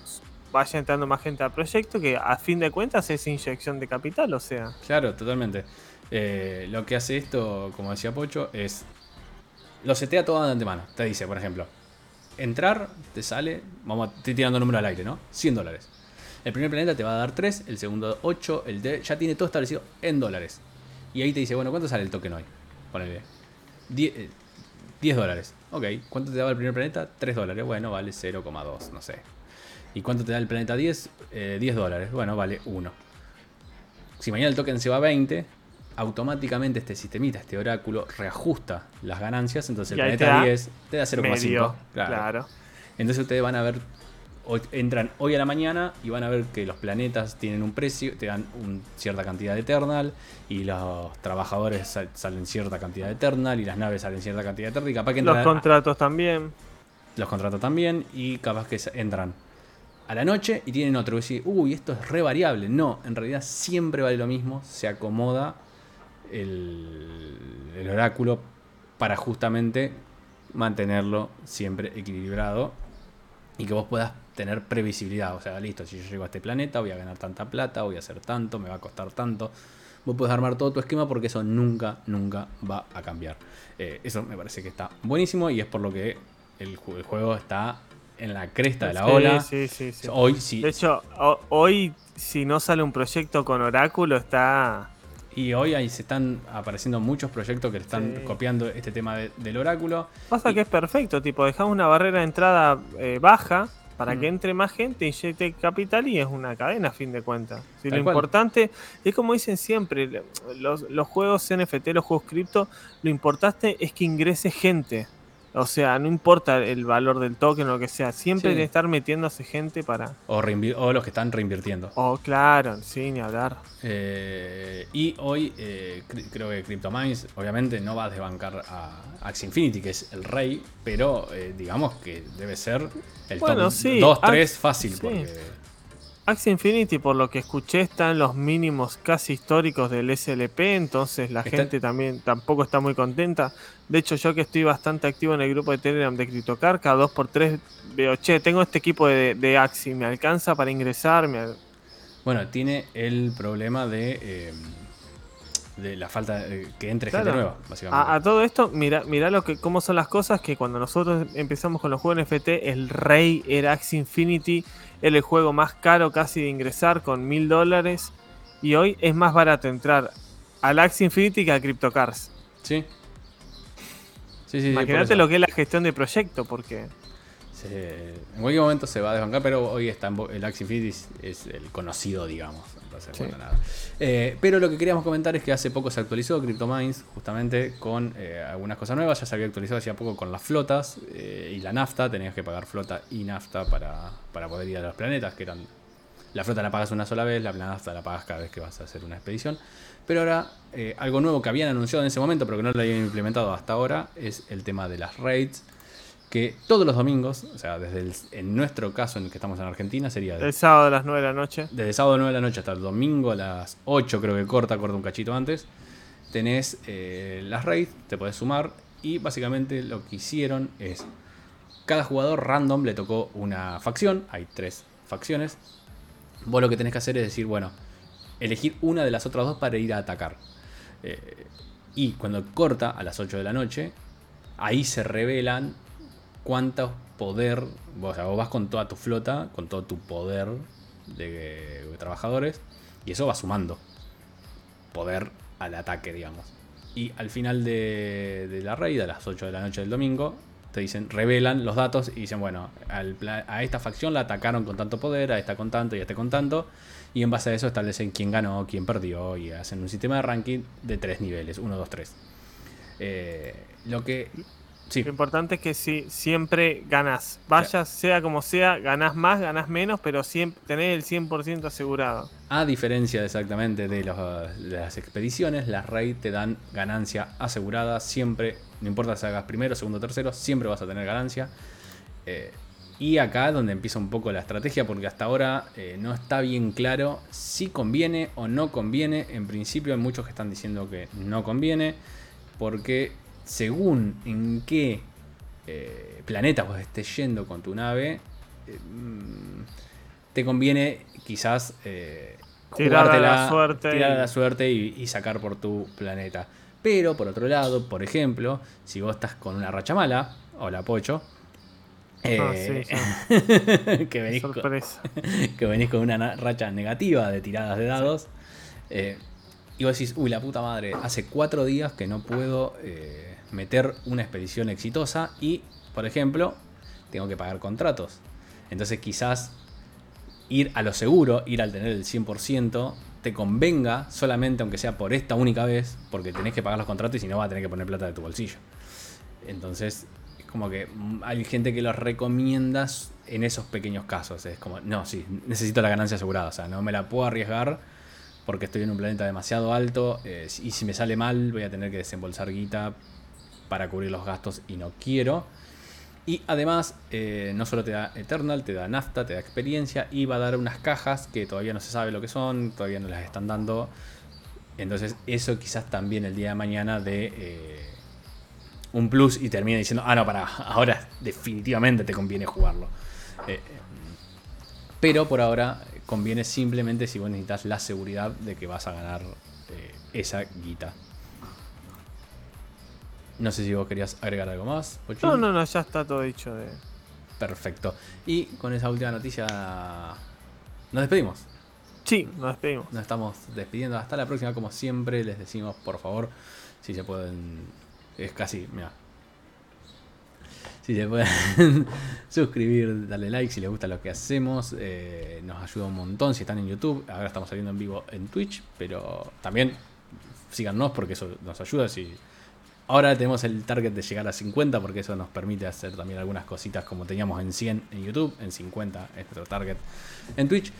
B: vaya entrando más gente al proyecto, que a fin de cuentas es inyección de capital, o sea.
A: Claro, totalmente. Eh, lo que hace esto, como decía Pocho, es lo setea todo de antemano. Te dice, por ejemplo, entrar te sale, vamos, estoy tirando número al aire, ¿no? 100 dólares. El primer planeta te va a dar 3, el segundo 8, el de, ya tiene todo establecido en dólares. Y ahí te dice, bueno, ¿cuánto sale el token hoy? Ponele 10, eh, dólares. Ok, ¿cuánto te daba el primer planeta? 3 dólares. Bueno, vale 0,2, no sé. ¿Y cuánto te da el planeta 10? 10 eh, dólares. Bueno, vale 1. Si mañana el token se va a 20, automáticamente este sistemita, este oráculo, reajusta las ganancias. Entonces el planeta 10 te da 0,5. Claro. Entonces ustedes van a ver, entran hoy a la mañana y van a ver que los planetas tienen un precio, te dan una cierta cantidad de Eternal y los trabajadores salen cierta cantidad de Eternal y las naves salen cierta cantidad de Eternal. Y capaz que
B: los contratos también.
A: Los contratos también y capaz que entran a la noche y tienen otro. Y decir, uy, esto es re variable. No, en realidad siempre vale lo mismo, se acomoda el, oráculo para justamente mantenerlo siempre equilibrado y que vos puedas tener previsibilidad. O sea, listo, si yo llego a este planeta voy a ganar tanta plata, voy a hacer tanto, me va a costar tanto. Vos puedes armar todo tu esquema porque eso nunca, nunca va a cambiar. Eh, eso me parece que está buenísimo y es por lo que el, juego está en la cresta de la ola.
B: Hoy sí. De hecho, hoy si no sale un proyecto con oráculo está
A: y hoy ahí se están apareciendo muchos proyectos que están copiando este tema del oráculo.
B: Pasa que es perfecto, tipo, dejamos una barrera de entrada eh, baja para que mm. entre más gente, inyecte capital y es una cadena a fin de cuentas. lo importante es como dicen siempre, los, juegos NFT, los juegos cripto, lo importante es que ingrese gente. O sea, no importa el valor del token o lo que sea, siempre
A: Sí.
B: que estar metiéndose gente para.
A: O, o los que están reinvirtiendo.
B: Oh, claro, sí, ni hablar.
A: Eh, y hoy eh, creo que CryptoMines obviamente no va a desbancar a Axie Infinity, que es el rey, pero eh, digamos que debe ser el
B: Bueno,
A: top
B: sí,
A: 2,
B: Ax-
A: 3 fácil.
B: sí.
A: Porque,
B: Axie Infinity, por lo que escuché, está en los mínimos casi históricos del SLP, entonces la
A: Está-
B: gente también tampoco está muy contenta. De hecho, yo que estoy bastante activo en el grupo de Telegram de CryptoCar, cada 2x3 veo, che, tengo este equipo de, de Axie, ¿me alcanza para ingresar? ¿Me al-
A: bueno, tiene el problema de, eh, de la falta de que entre
B: Claro.
A: gente nueva, básicamente.
B: A, a todo esto, mira, mira lo que, cómo son las cosas, que cuando nosotros empezamos con los juegos NFT, el rey era Axie Infinity, era el juego más caro casi de ingresar con mil dólares, y hoy es más barato entrar al Axie Infinity que a CryptoCars.
A: Sí. Sí,
B: Imagínate lo que es la gestión de proyecto, porque
A: Se- en cualquier momento se va a desbancar, pero hoy está el Axie Infinity es- es el conocido, digamos. entonces,
B: Sí.
A: bueno, nada. Eh, pero lo que queríamos comentar es que hace poco se actualizó CryptoMines justamente con eh, algunas cosas nuevas. Ya se había actualizado hacía poco con las flotas eh, y la nafta. Tenías que pagar flota y nafta para, para poder ir a los planetas, que eran... La flota la pagas una sola vez, la nafta la pagas cada vez que vas a hacer una expedición. Pero ahora, eh, algo nuevo que habían anunciado en ese momento, pero que no lo habían implementado hasta ahora, es el tema de las raids que todos los domingos, o sea, desde el- en nuestro caso en el que estamos en Argentina, sería
B: el sábado a las 9 de la noche.
A: desde sábado 9 de la noche hasta el domingo a las 8, creo que corta, corta un cachito antes, tenés eh, las raids, te podés sumar y básicamente lo que hicieron es, cada jugador random le tocó una facción, hay tres facciones, vos lo que tenés que hacer es decir, bueno, elegir una de las otras dos para ir a atacar. Eh, y cuando corta a las 8 de la noche, ahí se revelan cuánto poder, vos vas con toda tu flota, con todo tu poder de, de trabajadores, y eso va sumando poder al ataque, digamos. Y al final de, de la raid, a las 8 de la noche del domingo, te dicen, revelan los datos y dicen, bueno, al a esta facción la atacaron con tanto poder, a esta con tanto y a este con tanto. Y en base a eso establecen quién ganó, quién perdió y hacen un sistema de ranking de tres niveles, 1, 2, 3. Eh, lo que... Sí,
B: Lo importante es que si siempre ganás. Vaya, sea como sea, ganás más, ganás menos, pero siempre tenés el 100% asegurado.
A: A diferencia exactamente de, los- de las expediciones, las raid te dan ganancia asegurada siempre, no importa si hagas primero, segundo, tercero, siempre vas a tener ganancia. Eh, y acá es donde empieza un poco la estrategia, porque hasta ahora eh, no está bien claro si conviene o no conviene. En principio hay muchos que están diciendo que no conviene, porque según en qué eh, planeta vos estés yendo con tu nave, mm, te conviene quizás eh,
B: Tirar a la suerte
A: tirar a
B: y-
A: la suerte y, y sacar por tu planeta. Pero por otro lado, por ejemplo, si vos estás con una racha mala, hola Pocho,
B: Ah,
A: eh,
B: sí,
A: que, venís con, que venís con una na- racha negativa de tiradas de dados, eh, y vos decís, uy, la puta madre, hace cuatro días que no puedo eh, meter una expedición exitosa y, por ejemplo, tengo que pagar contratos. Entonces quizás ir a lo seguro, ir al tener el 100%, te convenga solamente aunque sea por esta única vez, porque tenés que pagar los contratos y si no vas a tener que poner plata de tu bolsillo. Entonces, es como que mm, hay gente que los recomienda en esos pequeños casos. Es como, no, sí, necesito la ganancia asegurada. O sea, no me la puedo arriesgar porque estoy en un planeta demasiado alto eh, y si me sale mal voy a tener que desembolsar guita para cubrir los gastos y no quiero. Y además, eh, no solo te da Eternal, te da Nafta, te da experiencia y va a dar unas cajas que todavía no se sabe lo que son, todavía no las están dando. Entonces, eso quizás también el día de mañana de eh, un plus y termina diciendo, ah, no, para, ahora definitivamente te conviene jugarlo. Eh, pero por ahora conviene simplemente si vos necesitas la seguridad de que vas a ganar esa guita. No sé si vos querías agregar algo más. Pochín.
B: No, no, no, ya está todo dicho. De...
A: Perfecto. Y con esa última noticia nos despedimos.
B: Sí, nos despedimos.
A: Nos estamos despidiendo. Hasta la próxima. Como siempre, les decimos, por favor, si se pueden. Es casi, mira. Si se pueden suscribir, darle like si les gusta lo que hacemos. eh, nos ayuda un montón si están en YouTube. Ahora estamos saliendo en vivo en Twitch. Pero también síganos porque eso nos ayuda. Si Ahora tenemos el target de llegar a 50 porque eso nos permite hacer también algunas cositas como teníamos en 100 en YouTube, en 50 es nuestro target en Twitch.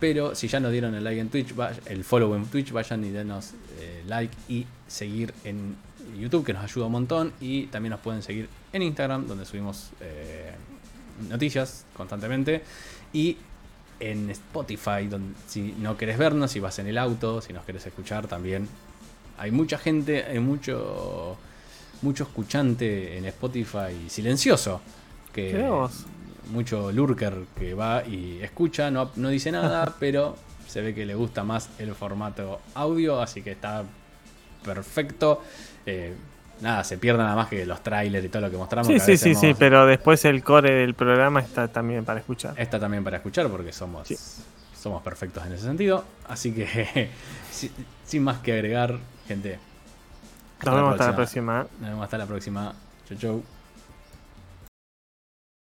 A: Pero si ya nos dieron el like en Twitch, el follow en Twitch, vayan y denos eh, like y seguir en YouTube, que nos ayuda un montón. Y también nos pueden seguir en Instagram, donde subimos eh, noticias constantemente. Y en Spotify, donde si no querés vernos, si vas en el auto, si nos querés escuchar también. Hay mucha gente, hay mucho, mucho escuchante en Spotify silencioso. Que, mucho lurker que va y escucha, no, no dice nada, pero se ve que le gusta más el formato audio, así que está perfecto. Eh, nada, se pierde nada más que los trailers y todo lo que mostramos.
B: Sí, sí, sí, sí, pero después el core del programa está también para escuchar.
A: Está también para escuchar porque somos, somos perfectos en ese sentido. Así que, sin más que agregar, gente.
B: Nos vemos hasta la próxima.
A: Nos vemos hasta la próxima. Chau, chau.